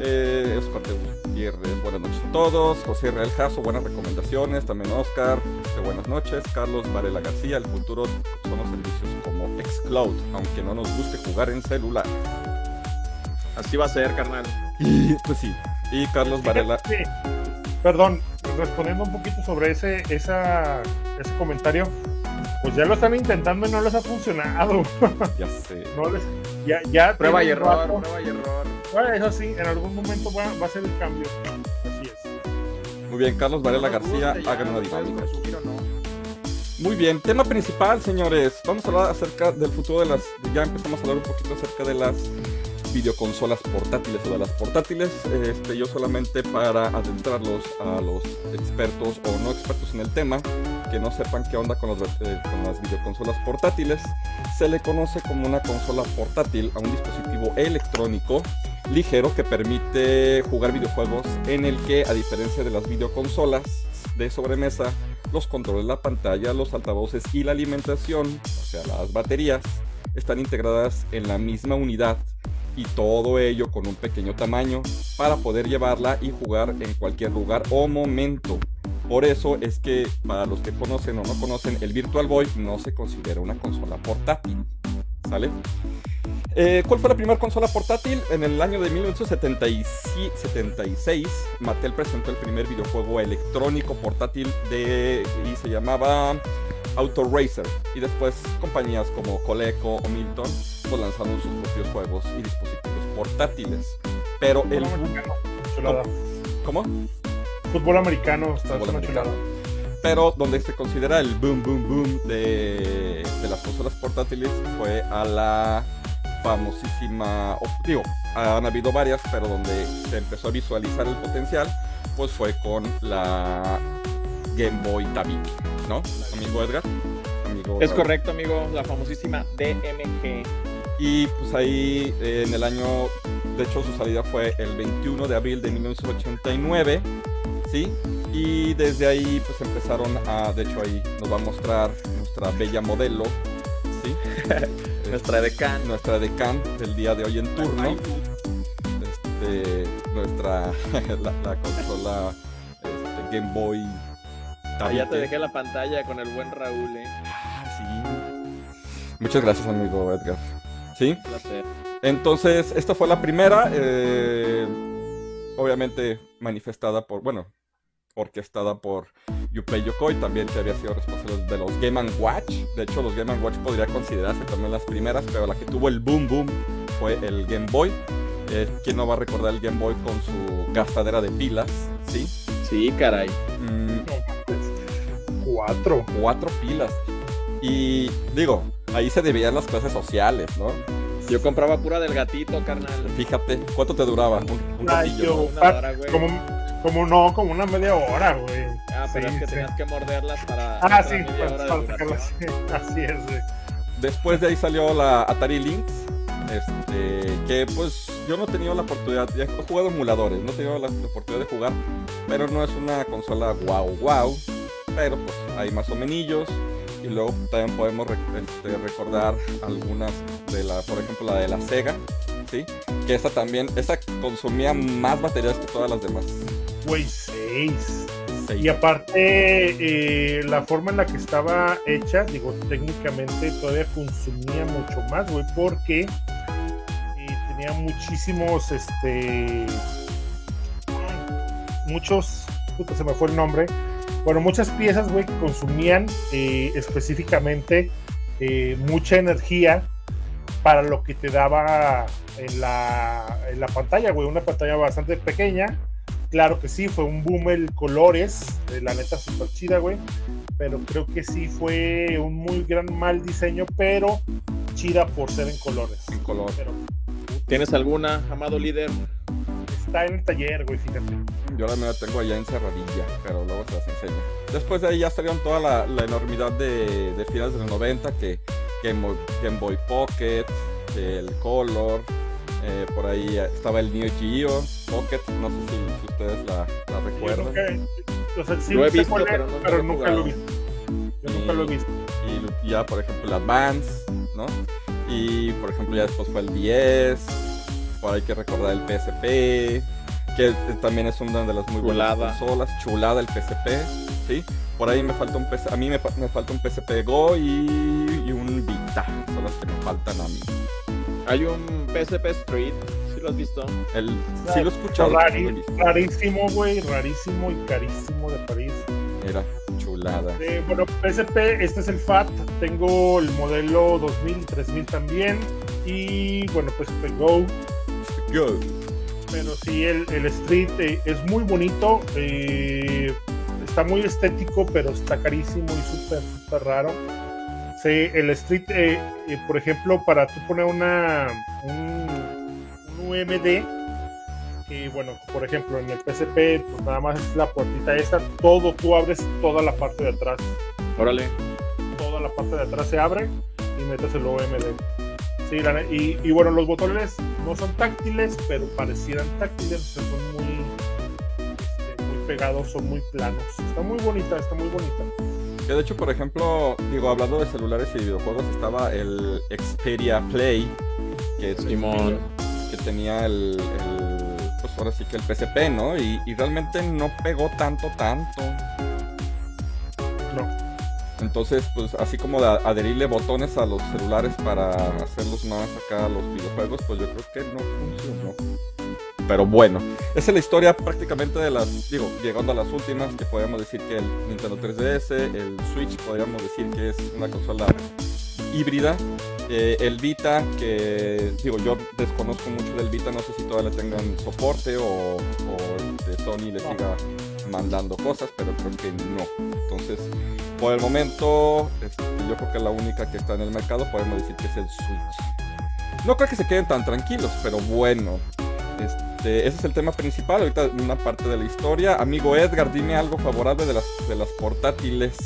Eh, Oscar. Gutiérrez, buenas noches a todos. José Real Jasso, buenas recomendaciones. También Oscar, buenas noches. Carlos Varela García, el futuro son los servicios como Xcloud, aunque no nos guste jugar en celular. Así va a ser, carnal. Y pues sí. Y Carlos Varela. Sí. Perdón, respondiendo un poquito sobre ese, esa, ese comentario, pues ya lo están intentando y no les ha funcionado. Ya sé. No les, ya, ya Prueba y error, rato. prueba y error. Bueno, eso sí, en algún momento va, va a ser el cambio. Así es. Muy bien, Carlos Varela García, hagan una dinámica. Muy bien, tema principal, señores. Vamos a hablar acerca del futuro de las. Ya empezamos a hablar un poquito acerca de las videoconsolas portátiles o de las portátiles. Este, yo solamente para adentrarlos a los expertos o no expertos en el tema, que no sepan qué onda con, los, eh, con las videoconsolas portátiles, se le conoce como una consola portátil a un dispositivo electrónico ligero que permite jugar videojuegos en el que, a diferencia de las videoconsolas de sobremesa, los controles, la pantalla, los altavoces y la alimentación, o sea, las baterías, están integradas en la misma unidad y todo ello con un pequeño tamaño para poder llevarla y jugar en cualquier lugar o momento. Por eso es que para los que conocen o no conocen, el Virtual Boy no se considera una consola portátil. ¿Sale? Eh, ¿Cuál fue la primera consola portátil? En el año de 1976, Mattel presentó el primer videojuego electrónico portátil de, y se llamaba Auto Racer. Y después compañías como Coleco o Milton pues, lanzaron sus propios juegos y dispositivos portátiles. Pero el... Chulada. ¿Cómo? Fútbol americano, está Fútbol americano. Pero donde se considera el boom, boom, boom de, de las consolas portátiles fue a la famosísima, digo, han habido varias, pero donde se empezó a visualizar el potencial, pues fue con la Game Boy Tabique, ¿no? Amigo Edgar. Amigo Es correcto, amigo, la famosísima DMG. Y pues ahí eh, en el año, de hecho su salida fue el 21 de abril de 1989, ¿sí? Y desde ahí pues empezaron a, de hecho ahí nos va a mostrar nuestra bella modelo, ¿sí? Nuestra decán. nuestra decán del día de hoy en turno, este, nuestra, la, la consola este, Game Boy. Ah, ya te dejé la pantalla con el buen Raúl, eh. Ah, sí. Muchas gracias amigo Edgar. ¿Sí? Entonces, esta fue la primera, eh, obviamente manifestada por, bueno, orquestada por Yupei Yokoi, también que había sido responsable de los Game Watch. De hecho, los Game Watch podría considerarse también las primeras, pero la que tuvo el boom boom fue el Game Boy. Eh, ¿Quién no va a recordar el Game Boy con su gastadera de pilas? ¿Sí? Sí, caray. Mm. Cuatro. cuatro pilas. Y digo, ahí se debían las clases sociales, ¿no? Yo compraba pura del gatito, carnal. Fíjate, ¿cuánto te duraba? Un, un Ay, ratillo, yo- ¿no? Una hora, güey. Como, como no, como una media hora, güey. Ah, pero Sí, es que sí. tenías que morderlas para. Ah, sí, media para, hora de para sacarlas. Así es, güey. Después de ahí salió la Atari Lynx, este, que pues yo no he tenido la oportunidad, ya he jugado emuladores, no he tenido la, la oportunidad de jugar, pero no es una consola wow wow, pero pues hay más o menillos y luego también podemos rec- este, recordar algunas de la, por ejemplo la de la Sega, sí, que esa también, esa consumía más baterías que todas las demás. Güey, seis. Seis. Y aparte, eh, la forma en la que estaba hecha, digo, técnicamente todavía consumía mucho más, güey, porque eh, tenía muchísimos, este, muchos, puta, se me fue el nombre, bueno, muchas piezas, güey, que consumían eh, específicamente eh, mucha energía para lo que te daba en la, en la pantalla, güey, una pantalla bastante pequeña. Claro que sí, fue un boom el colores, eh, la neta súper chida, güey. Pero creo que sí fue un muy gran mal diseño, pero chida por ser en colores. En color. Pero ¿Tienes alguna, amado líder? Está en el taller, güey, fíjate. Yo la la tengo allá encerradilla, pero luego se las enseño. Después de ahí ya salieron toda la, la enormidad de, de finales de los 90, que Game Boy, Game Boy Pocket, el Color, eh, por ahí estaba el Neo Geo Pocket, no sé si, si ustedes la, la recuerdan. nunca, o sea, sí Lo he visto, es, pero nunca pero nunca lo he visto. Yo nunca lo he visto. Y ya, por ejemplo, el Advance, ¿no? Y, por ejemplo, ya después fue el 10, por ahí hay que recordar el PSP, que también es una de las muy Chulada. buenas consolas, chulada el PSP, ¿sí? Por ahí me falta un PS, a mí me, me falta un PSP Go y, y un Vita, son las que me faltan a mí. Hay un PSP Street, ¿sí lo has visto? El, sí lo he escuchado, no lo he rarísimo, güey, rarísimo y carísimo de París. Era chulada. Eh, bueno, PSP, este es el FAT. Tengo el modelo 2000, 3000 también. Y bueno, PSP Go. Pero sí, el, el Street eh, es muy bonito. eh, está muy estético, pero está carísimo y súper, súper raro. Sí, el Street, eh, eh, por ejemplo, para tú poner una, un, un UMD, que bueno, por ejemplo, en el PSP, pues nada más es la puertita esta, todo, tú abres toda la parte de atrás Órale. toda la parte de atrás se abre y metes el OMD. Sí, la ne- y, y bueno, los botones no son táctiles, pero parecieran táctiles, son muy, este, muy pegados, son muy planos. Está muy bonita, está muy bonita. Que de hecho, por ejemplo, digo, hablando de celulares y videojuegos, estaba el Xperia Play, que, Simón. que tenía el, el, pues ahora sí que el PSP, ¿no? Y, y realmente no pegó tanto, tanto. No. Entonces, pues así como de adherirle botones a los celulares para hacerlos más acá a los videojuegos, pues yo creo que no funcionó. Pero bueno, esa es la historia prácticamente de las, digo, llegando a las últimas, que podríamos decir que el Nintendo 3DS, el Switch, podríamos decir que es una consola híbrida. Eh, el Vita, que digo, yo desconozco mucho del Vita, no sé si todavía le tengan soporte o, o este, Sony le siga mandando cosas, pero creo que no. Entonces, por el momento, este, yo creo que la única que está en el mercado podemos decir que es el Switch. No creo que se queden tan tranquilos, pero bueno. Este, ese es el tema principal, ahorita una parte de la historia. Amigo Edgar, dime algo favorable de las, de las portátiles.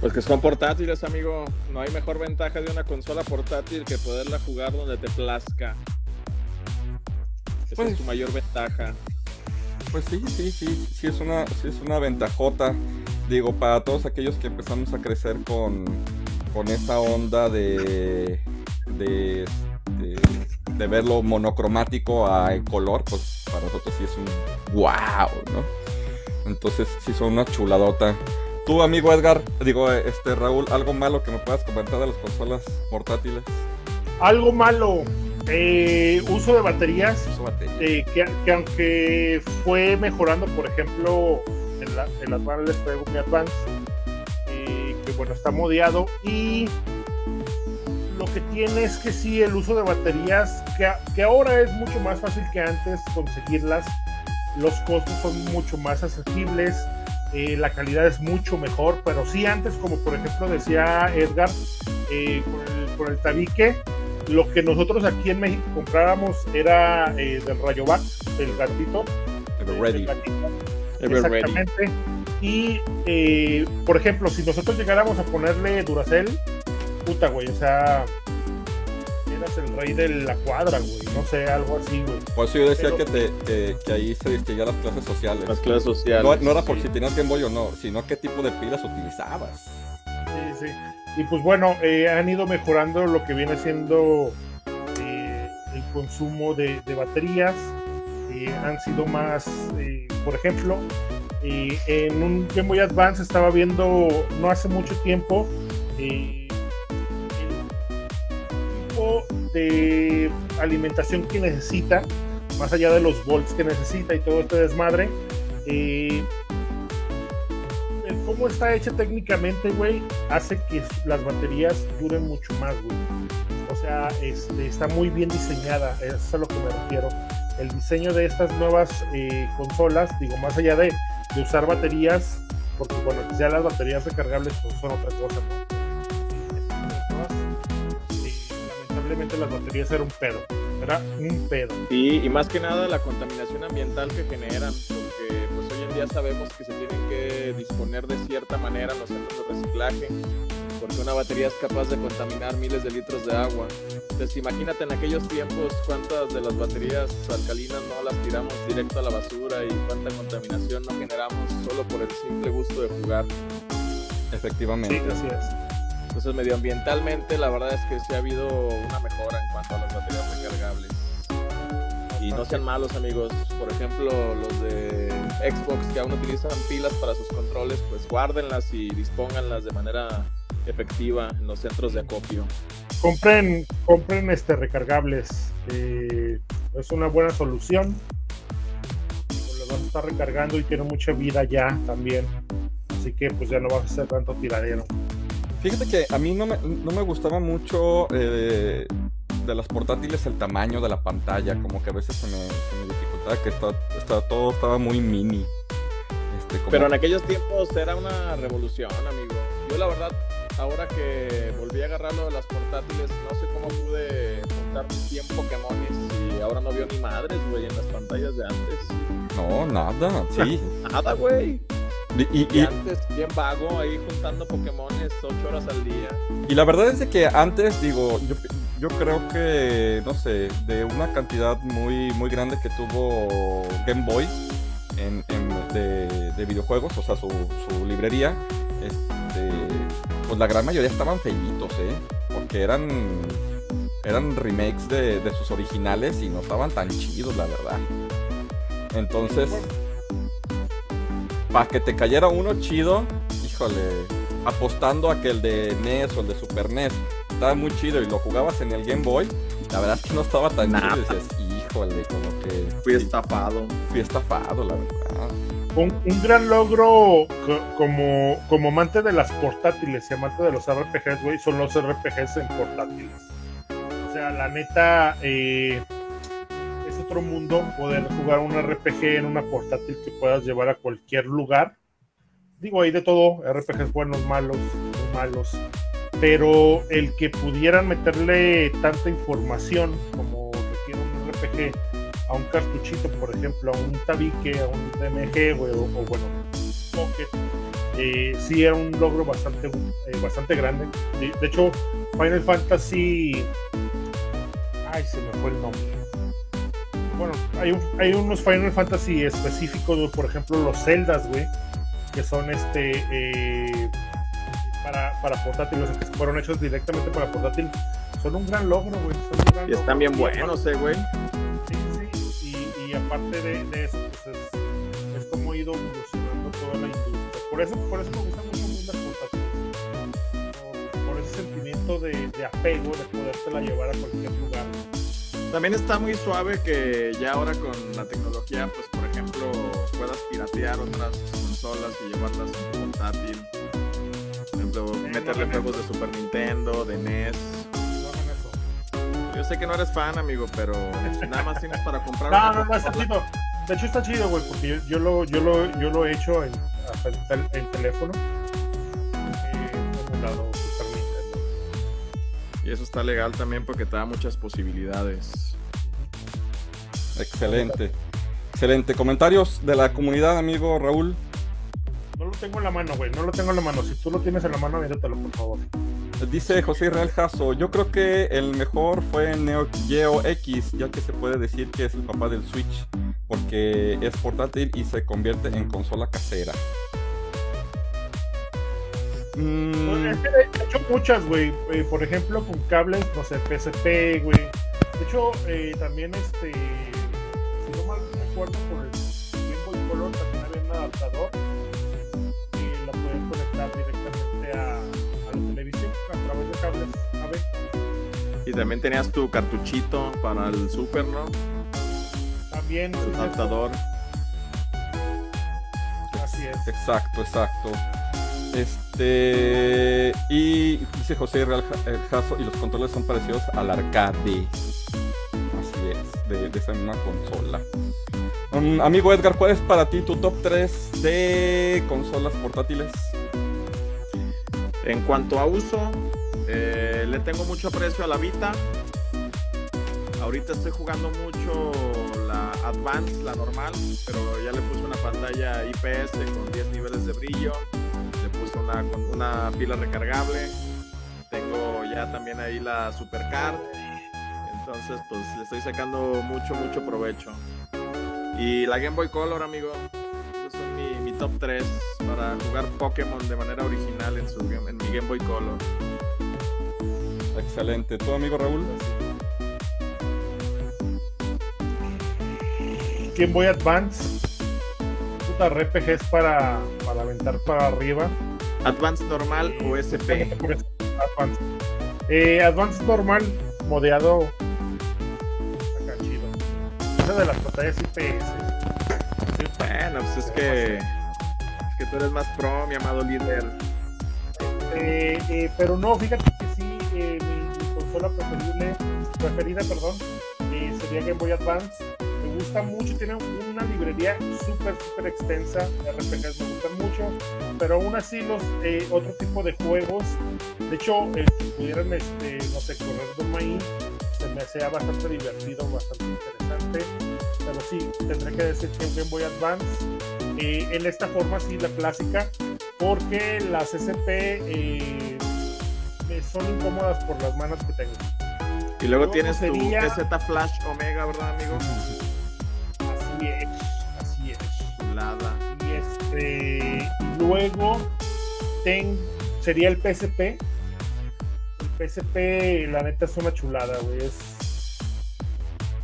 Pues que son portátiles, amigo. No hay mejor ventaja de una consola portátil que poderla jugar donde te plazca. Esa Pues- es su mayor ventaja. Pues sí, sí, sí, sí es una, sí es una ventajota. Digo, para todos aquellos que empezamos a crecer con, con esa onda de, de, de, de verlo monocromático a color, pues para nosotros sí es un wow, ¿no? Entonces sí son una chuladota. Tú, amigo Edgar, digo, este Raúl, algo malo que me puedas comentar de las consolas portátiles. Algo malo. eh, uso de baterías. Uso batería. eh, que, que aunque fue mejorando, por ejemplo, en la, en las manos les traigo mi Advance, eh, que bueno, está modeado y lo que tiene es que sí, el uso de baterías, que, que ahora es mucho más fácil que antes conseguirlas, los costos son mucho más asequibles, eh, la calidad es mucho mejor, pero sí antes, como por ejemplo decía Edgar, eh, con, el, con el tabique, lo que nosotros aquí en México comprábamos era eh, del Rayovac, el gatito. El ready. gatito, Ever ready. Exactamente. Y, eh, por ejemplo, si nosotros llegáramos a ponerle Duracell, puta, güey, o sea, eras el rey de la cuadra, güey, no sé, algo así, güey. Por eso yo decía Pero- que, te, que, que ahí se distinguían las clases sociales. Las clases sociales. No, no era por sí. si tenías Game Boy o no, sino qué tipo de pilas utilizabas. Sí, sí. Y pues bueno, eh, han ido mejorando lo que viene siendo eh, el consumo de, de baterías. Han sido más, eh, por ejemplo, en un Game Boy Advance estaba viendo no hace mucho tiempo eh, el tipo de alimentación que necesita, más allá de los volts que necesita y todo este desmadre. eh, el cómo está hecha técnicamente, güey, hace que las baterías duren mucho más, güey. O sea, este, está muy bien diseñada, eso es a lo que me refiero. El diseño de estas nuevas eh, consolas, digo, más allá de, usar baterías, porque bueno, ya las baterías recargables pues, son otra cosa, ¿no? Lamentablemente las baterías eran un pedo, era un pedo. Sí, y más que nada la contaminación ambiental que generan, porque pues hoy en día sabemos que se tienen que disponer de cierta manera los centros de reciclaje, porque una batería es capaz de contaminar miles de litros de agua. Entonces imagínate en aquellos tiempos cuántas de las baterías alcalinas no las tiramos directo a la basura y cuánta contaminación no generamos solo por el simple gusto de jugar. Efectivamente. Sí, así es. Entonces medioambientalmente la verdad es que sí ha habido una mejora en cuanto a las baterías recargables. Y no sean malos amigos, por ejemplo los de Xbox que aún utilizan pilas para sus controles, pues guárdenlas y dispónganlas de manera efectiva en los centros de acopio. compren, compren este recargables. eh, es una buena solución. Lo vas a estar recargando y tiene mucha vida ya también. Así que pues ya no vas a hacer tanto tiradero. Fíjate que a mí no me, no me gustaba mucho eh, de las portátiles el tamaño de la pantalla, como que a veces se me, se me dificultaba que está, está- todo estaba muy mini. Este, como- Pero en aquellos tiempos era una revolución, amigo. Yo la verdad, ahora que volví a agarrar lo de las portátiles, no sé cómo pude juntar mis 100 Pokémones y ahora no veo ni madres, güey, en las pantallas de antes. No, nada, sí. Nada, güey. Y, y- Y y- antes, bien vago, ahí juntando Pokémones 8 horas al día. y la verdad es de que antes, digo, yo, yo creo que, no sé, de una cantidad muy, muy grande que tuvo Game Boy en, en- de, de videojuegos, o sea, su, su librería, este, pues la gran mayoría estaban feitos, ¿eh? Porque eran, eran remakes de, de sus originales y no estaban tan chidos, la verdad. Entonces, para que te cayera uno chido, híjole, apostando a que el de NES o el de Super NES estaba muy chido y lo jugabas en el Game Boy, la verdad es que no estaba tan chido. Y dices, híjole, como que Fui estafado. fui estafado, la verdad. Un, un gran logro co- como, como amante de las portátiles y amante de los RPGs, güey, son los RPGs en portátiles. O sea, la neta, eh, es otro mundo poder jugar un RPG en una portátil que puedas llevar a cualquier lugar. Digo, hay de todo, RPGs buenos, malos, malos. Pero el que pudieran meterle tanta información como requiere un RPG a un cartuchito, por ejemplo, a un tabique, a un DMG, güey, o, o bueno, Pocket, eh, sí era un logro bastante, eh, bastante grande. De, de hecho, Final Fantasy. Ay, se me fue el nombre. Bueno, hay, un- hay unos Final Fantasy específicos, por ejemplo, los Zeldas, güey, que son este. eh, para, para portátiles, que fueron hechos directamente para portátil. Son un gran logro, güey. son un gran Y están logro. bien buenos, eh, güey. Y, aparte de, de eso, pues es, es como ha ido evolucionando toda la industria. Por eso, por eso me gustan mucho las portátiles. Por, por ese sentimiento de, de apego, de podértela llevar a cualquier lugar. También está muy suave que ya ahora con la tecnología, pues por ejemplo, puedas piratear otras consolas y llevarlas en tu portátil. Por ejemplo, meterle juegos de Super Nintendo, de NES. Sé que no eres fan, amigo, pero nada más tienes para comprar No, no, no, está chido. De hecho está chido, güey, porque yo, yo lo, yo, lo, yo lo he hecho en, hasta en, tel- en teléfono. Eh, Super Nintendo. Y eso está legal también porque te da muchas posibilidades. Excelente. Excelente. Comentarios de la comunidad, amigo Raúl. No lo tengo en la mano, güey. No lo tengo en la mano. Si tú lo tienes en la mano, aviéntatelo, por favor. Dice José Israel Jasso, yo creo que el mejor fue Neo Geo X, ya que se puede decir que es el papá del Switch, porque es portátil y se convierte en consola casera. Mm, Pues, es que He hecho muchas, güey. Eh, por ejemplo, con cables, no sé, PSP, güey. De hecho, eh, también este. Si no mal recuerdo, por el Game Boy Color también había un adaptador Y también tenías tu cartuchito para el Super, ¿no? también. El adaptador. Así es. Exacto, exacto. Este. Y dice José Real Ja- eh, y los controles son parecidos al arcade. Así es, de, de esa misma consola. Um, amigo Edgar, ¿cuál es para ti tu top 3 de consolas portátiles? En cuanto a uso, eh, le tengo mucho aprecio a la Vita. Ahorita estoy jugando mucho la Advance, la normal, pero ya le puse una pantalla IPS con 10 niveles de brillo. Le puse una, una pila recargable. Tengo ya también ahí la Supercard. Entonces, pues le estoy sacando mucho, mucho provecho. Y la Game Boy Color, amigo. Esos son mi, top 3 para jugar Pokémon de manera original en, su, en mi Game Boy Color. Excelente. ¿Tu amigo Raúl? Game Boy Advance. Puta RPGs para, para aventar para arriba. Advance normal o SP. Advance. Eh, Advance normal, modeado. Acá chido. Esa de las pantallas IPS. Sí, Bueno, pues es que, es que tú eres más pro, mi amado líder. Eh, eh, pero no, fíjate mi, consola preferida, perdón, eh, sería Game Boy Advance. Me gusta mucho, tiene una librería súper, súper extensa de RPGs, me gustan mucho, pero aún así los eh, otro tipo de juegos, de hecho, eh, si pudieran, este, no sé, correr Doom ahí, se me hacía bastante divertido, bastante interesante, pero sí, tendré que decir que Game Boy Advance, eh, en esta forma sí, la clásica, porque las SP eh, son incómodas por las manos que tengo. Y luego ¿Cómo tienes tu sería? Z Flash Omega, ¿verdad, amigo? Así es, así es. Chulada. Y este, luego ten, sería el PSP. El PSP, la neta, es una chulada, güey. Es...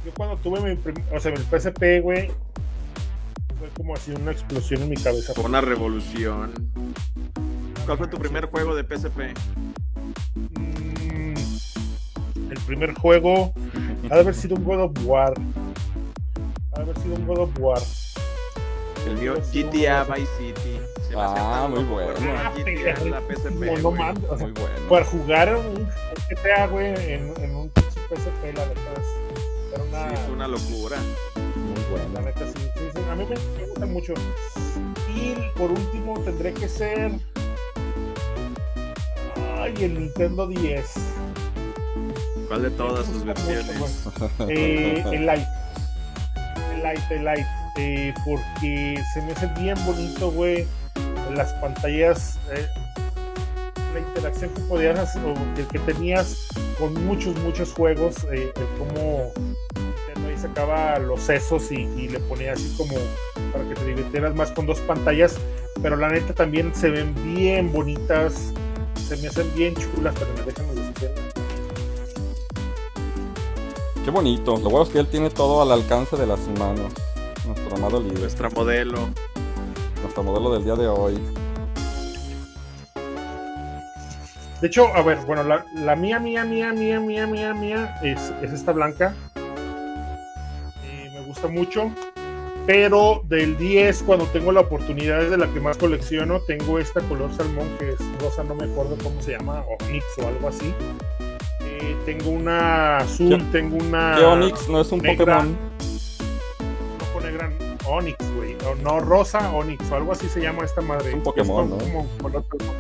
Yo cuando tuve mi prim- o sea, el PSP, güey, fue como así una explosión en mi cabeza. Fue una revolución. ¿Cuál fue tu primer juego de PSP? Mm, el primer juego ha de haber sido un God of War. Ha de haber sido un God of War. El mío GTA Vice City. Se Ah, muy bueno. jugar GTA en la PSP, No, no güey. mames, o sea, Muy bueno. para jugar un, GTA, güey, en, en un PSP, la neta es, era una, Sí, fue una locura. Muy la bueno. neta sí, sí, sí, a mí me, me gusta mucho. Y por último tendré que ser, ay, el Nintendo 10, ¿Cuál de todas sus versiones? mucho, eh, el Lite, el Lite, el Lite, eh, porque se me hace bien bonito, güey, las pantallas. eh, la interacción que podías hacer, o que, que tenías con muchos, muchos juegos, eh, Nintendo ahí sacaba los sesos y, y le ponía así como para que te divirtieras más con dos pantallas, pero la neta también se ven bien bonitas, se me hacen bien chulas, pero me dejan decir. Qué bonito. Lo bueno es que él tiene todo al alcance de las manos. Nuestro amado líder. Nuestra modelo. Nuestro modelo del día de hoy. De hecho, a ver, bueno, la, la mía, mía, mía, mía, mía, mía, mía es, es esta blanca. Eh, me gusta mucho. Pero del 10, cuando tengo la oportunidad, es de la que más colecciono. Tengo esta color salmón que es rosa, no me acuerdo cómo se llama, Onyx o algo así. Eh, tengo una azul, ¿Qué- tengo una. ¿Qué Onix no es un negra. Pokémon? rojo negra Onyx, güey. O no, rosa Onyx o algo así se llama esta madre. Es un Pokémon, como- ¿no? como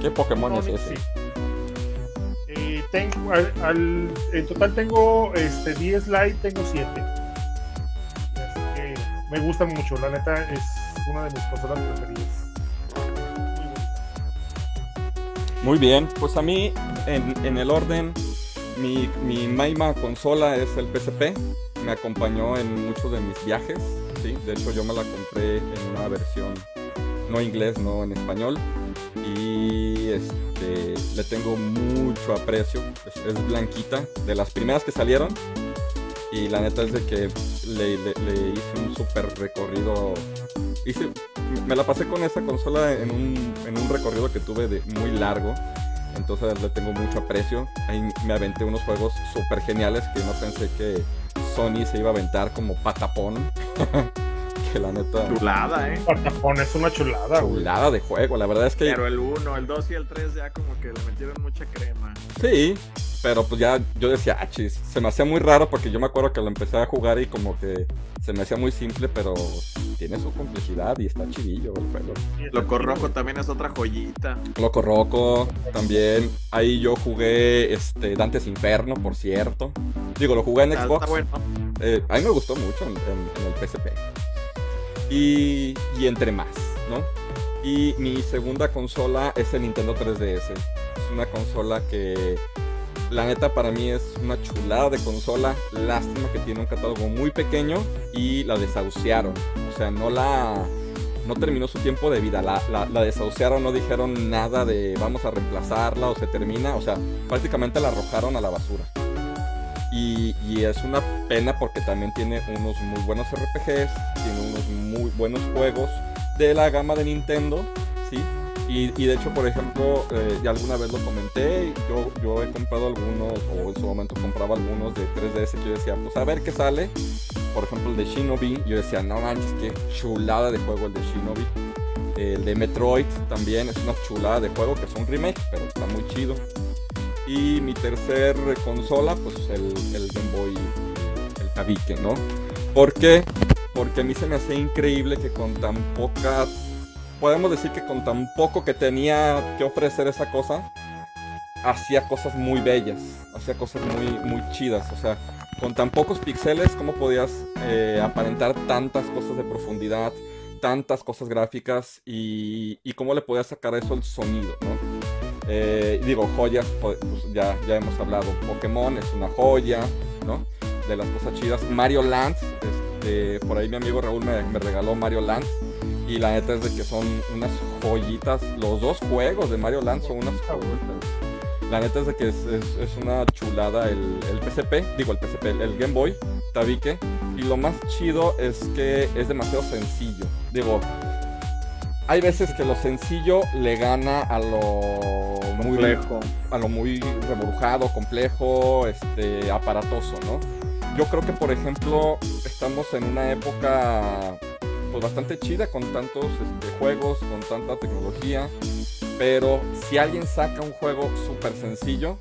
¿Qué Pokémon es Onix, ese? sí. Eh, tengo, al, al- en total tengo este, 10 Lite, tengo 7. Me gustan mucho, la neta es una de mis consolas preferidas. Muy bien, pues a mí, en, el orden, mi, mi maima consola es el PSP. Me acompañó en muchos de mis viajes, ¿sí? De hecho, yo me la compré en una versión no inglés, no en español. Y este, le tengo mucho aprecio. Es blanquita, de las primeras que salieron. Y la neta es de que le, le- hice un super recorrido. Hice, me la pasé con esa consola en un, en un recorrido que tuve de muy largo. Entonces le tengo mucho aprecio. Ahí me aventé unos juegos súper geniales que no pensé que Sony se iba a aventar como patapón. que la neta, Chulada, ¿eh? Patapón es una chulada, güey. chulada de juego. La verdad es que Pero el 1, el 2 y el 3 ya como que le metieron mucha crema. sí. Pero pues ya yo decía, ah, chis, se me hacía muy raro porque yo me acuerdo que lo empecé a jugar y como que se me hacía muy simple, pero tiene su complejidad y está chidillo el juego. Loco Rojo también es otra joyita. Loco Roco también. Ahí yo jugué este Dantes Inferno, por cierto. Digo, lo jugué en Está- Xbox. está bueno. Eh, a mí me gustó mucho en, en- en el PSP. Y, y entre más, ¿no? Y mi segunda consola es el Nintendo 3DS. Es una consola que, la neta, para mí es una chulada de consola. Lástima que tiene un catálogo muy pequeño y la desahuciaron. O sea, no la. No terminó su tiempo de vida, la, la, la desahuciaron, no dijeron nada de vamos a reemplazarla o se termina, o sea, prácticamente la arrojaron a la basura. Y, es una pena porque también tiene unos muy buenos RPGs, tiene unos muy buenos juegos de la gama de Nintendo, ¿sí? Y, y de hecho, por ejemplo, eh, ya alguna vez lo comenté, yo, yo he comprado algunos, o en su momento compraba algunos de 3DS que yo decía, pues a ver qué sale. Por ejemplo, el de Shinobi, yo decía, no manches, qué chulada de juego el de Shinobi. El de Metroid también es una chulada de juego, que es un remake, pero está muy chido. Y mi tercer consola, pues el, el Game Boy, el tabique, ¿no? ¿Por qué? Porque a mí se me hacía increíble que con tan poca, podemos decir que con tan poco que tenía que ofrecer esa cosa, hacía cosas muy bellas, hacía cosas muy, muy chidas, o sea, con tan pocos píxeles, ¿cómo podías eh, aparentar tantas cosas de profundidad, tantas cosas gráficas y, y cómo le podías sacar eso el sonido, ¿no? Eh, digo, joyas, pues ya, ya hemos hablado. Pokémon es una joya, ¿no? De las cosas chidas. Mario Land, este, por ahí mi amigo Raúl me, me regaló Mario Land. Y la neta es de que son unas joyitas. Los dos juegos de Mario Land son unas. La neta es de que es, es- una chulada el, el PSP, digo el el, el Game Boy, tabique. Y lo más chido es que es demasiado sencillo. Digo, hay veces que lo sencillo le gana a lo muy Complejo. a lo muy reburujado, complejo, este, aparatoso, ¿no? Yo creo que, por ejemplo, estamos en una época pues bastante chida con tantos este, juegos, con tanta tecnología, pero si alguien saca un juego súper sencillo,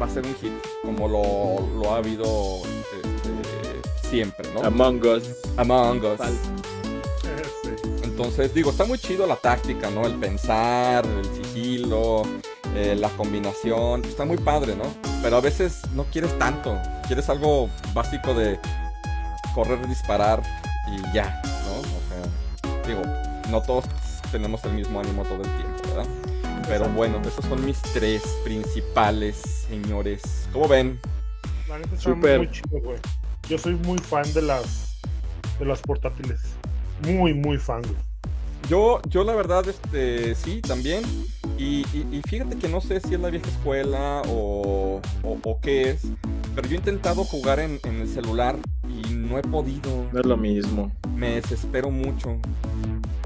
va a ser un hit, como lo, lo ha habido este, siempre, ¿no? Among Us. Among Us. Entonces, digo, está muy chido la táctica, ¿no? El pensar, el sigilo, eh, la combinación. Está muy padre, ¿no? Pero a veces no quieres tanto. Quieres algo básico de correr, disparar y ya, ¿no? O sea, digo, no todos tenemos el mismo ánimo todo el tiempo, ¿verdad? Pero bueno, esos son mis tres principales, señores. ¿Cómo ven? La neta está Súper. muy chido, güey. Yo soy muy fan de las de las portátiles. Muy, muy fan, güey. Yo, yo la verdad, este, sí, también. Y, y- y fíjate que no sé si es la vieja escuela o, o- o qué es, pero yo he intentado jugar en, en el celular y no he podido. No es lo mismo. Me desespero mucho.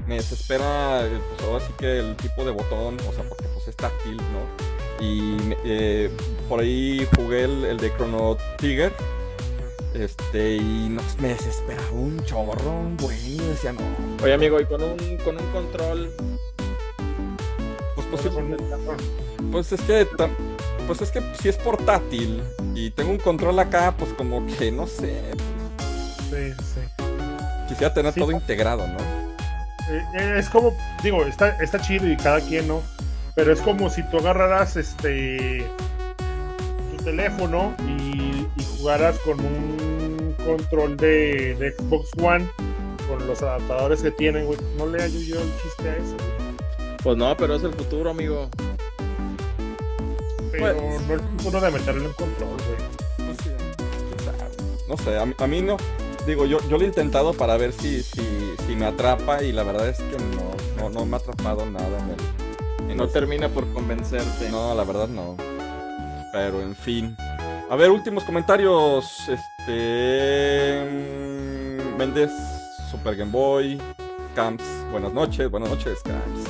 Me desespera, pues ahora sí que el tipo de botón, o sea, porque pues es táctil, ¿no? Y eh, por ahí jugué el, el de Chrono Trigger. Este, y no, me desesperaba un chorro, un buen, y decía, no, Oye, amigo, y con un, con un control. Pues. Pues es que pues es que si es portátil y tengo un control acá, pues como que no sé, Sí, sí. quisiera tener Sí. todo integrado, ¿no? Eh, eh, es como, digo, está, está chido y cada quien, ¿no? Pero es como si tú agarraras este tu teléfono y, y jugaras con un control de, de Xbox One con los adaptadores que tienen, güey. No le hallo yo el chiste a eso, güey. Pues no, pero es el futuro, amigo. Pero Pues- no el futuro de meterle un control, güey. Pues. No sé, a mí, a mí no, digo, yo, yo lo he intentado para ver si, si, si me atrapa y la verdad es que no, no, no me ha atrapado nada en el... No el- termina por convencerte. No, la verdad no. Pero en fin. A ver, últimos comentarios. Este. mm, Méndez, Super Game Boy, Camps. Buenas noches, buenas noches, Camps.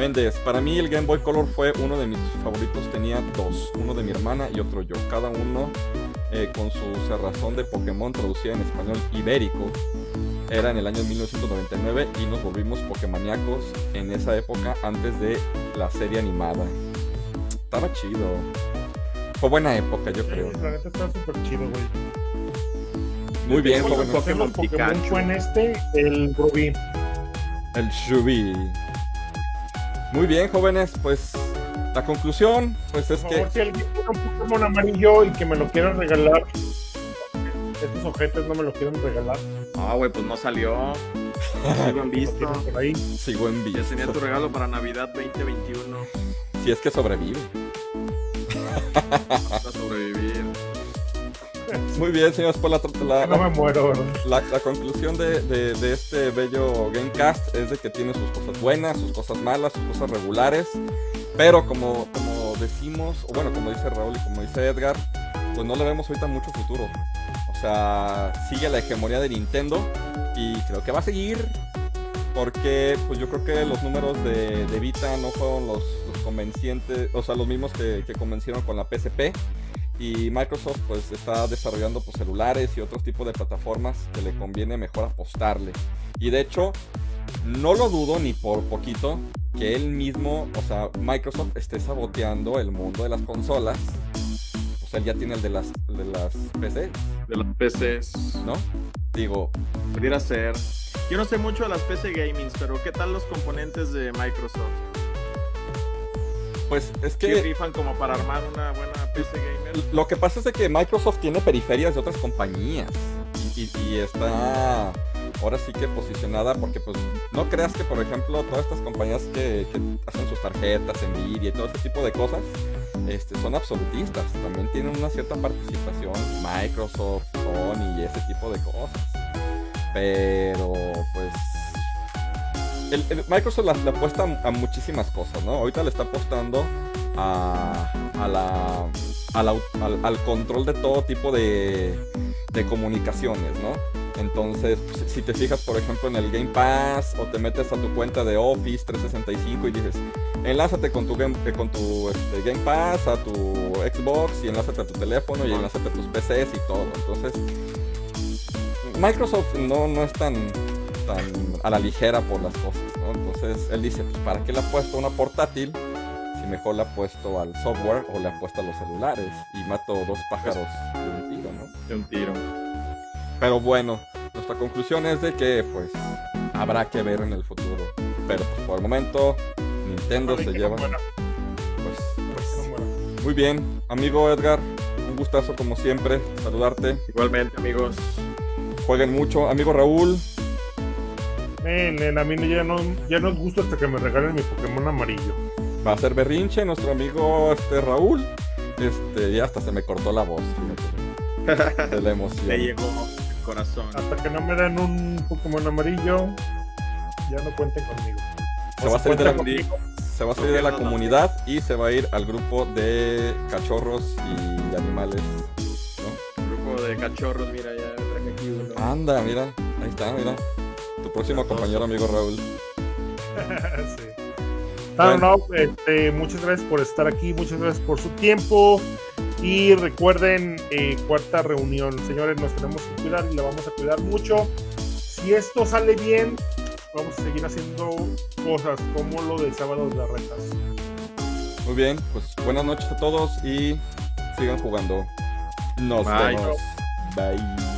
Méndez, para mí el Game Boy Color fue uno de mis favoritos. Tenía dos, uno de mi hermana y otro yo. Cada uno eh, con su cerrazón de Pokémon traducida en español ibérico. Era en el año 1999 y nos volvimos Pokémoníacos en esa época antes de la serie animada. Estaba chido. Fue buena época, yo creo. Sí, la neta está súper chido, güey. Muy bien, jóvenes. Pokémon, Pokémon fue en este, el Rubí. El Shubi. Muy bien, jóvenes. Pues la conclusión, pues es Por que favor, si alguien tiene un Pokémon amarillo y que me lo quieran regalar, estos ojetes no me lo quieren regalar. Ah, güey, pues no salió. Lo han visto. tienen por ahí. sigo en Ya sería tu visto. regalo para Navidad 2021. Si es que sobrevive. Para sobrevivir. Muy bien, señores. Pues la, la- No me muero, la- la conclusión de, de- de este bello Gamecast es de que tiene sus cosas buenas, sus cosas malas, sus cosas regulares. Pero como, como decimos, o bueno, como dice Raúl y como dice Edgar, pues no le vemos ahorita mucho futuro. O sea, sigue la hegemonía de Nintendo y creo que va a seguir. Porque pues yo creo que los números de, de Vita no fueron los, los convencientes, o sea, los mismos que, que convencieron con la PSP. Y Microsoft pues está desarrollando pues, celulares y otros tipos de plataformas que le conviene mejor apostarle. Y de hecho, no lo dudo ni por poquito que él mismo, o sea, Microsoft esté saboteando el mundo de las consolas. O sea, él ya tiene el de las, de las PC, De los PCs. ¿no? Digo, Pudiera ser. Yo no sé mucho de las PC Gamings, pero ¿qué tal los componentes de Microsoft? Pues es ¿Qué que rifan como para armar una buena PC gamer? lo que pasa es de que Microsoft tiene periferias de otras compañías y, y- y está ahora sí que posicionada porque pues no creas que por ejemplo todas estas compañías que, que hacen sus tarjetas, Nvidia y todo ese tipo de cosas este, son absolutistas, también tienen una cierta participación Microsoft, Sony y ese tipo de cosas. Pero pues el- el Microsoft la- le apuesta a muchísimas cosas, ¿no? Ahorita le está apostando a, a la, a la- al, al control de todo tipo de, de comunicaciones, ¿no? Entonces, si te fijas, por ejemplo, en el Game Pass o te metes a tu cuenta de Office 365 y dices, enlázate con tu Game, eh, con tu este, Game Pass a tu Xbox y enlázate a tu teléfono y enlázate a tus PCs y todo. Entonces, Microsoft no, no es tan, tan a la ligera por las cosas, ¿no? Entonces, él dice, pues, ¿para qué le ha puesto una portátil? Si mejor le ha puesto al software o le ha puesto a los celulares y mato dos pájaros de un tiro, ¿no? De un tiro. Pero bueno, nuestra conclusión es de que pues habrá que ver en el futuro. Pero pues, por el momento Nintendo se lleva. Pues, pues, muy bien, amigo Edgar, un gustazo como siempre, saludarte. Igualmente, amigos. Jueguen mucho, amigo Raúl. Men, a mí ya no, ya no gusta hasta que me regalen mi Pokémon amarillo. Va a ser berrinche nuestro amigo este Raúl. Este, ya hasta se me cortó la voz. De la emoción. Le llegó corazón. Hasta que no me den un Pokémon amarillo, ya no cuenten conmigo. Se va, a salir de la, se va a salir de la comunidad y se va a ir al grupo de cachorros y animales. ¿no? Grupo de cachorros, mira, ya. Anda, mira, ahí está, mira. Tu próximo compañero, amigo Raúl. sí. No, este, muchas gracias por estar aquí, muchas gracias por su tiempo. Y recuerden, eh, cuarta reunión, señores, nos tenemos que cuidar y la vamos a cuidar mucho. Si esto sale bien, vamos a seguir haciendo cosas como lo de sábado de las retas. Muy bien, pues buenas noches a todos y sigan jugando. Nos vemos. Bye.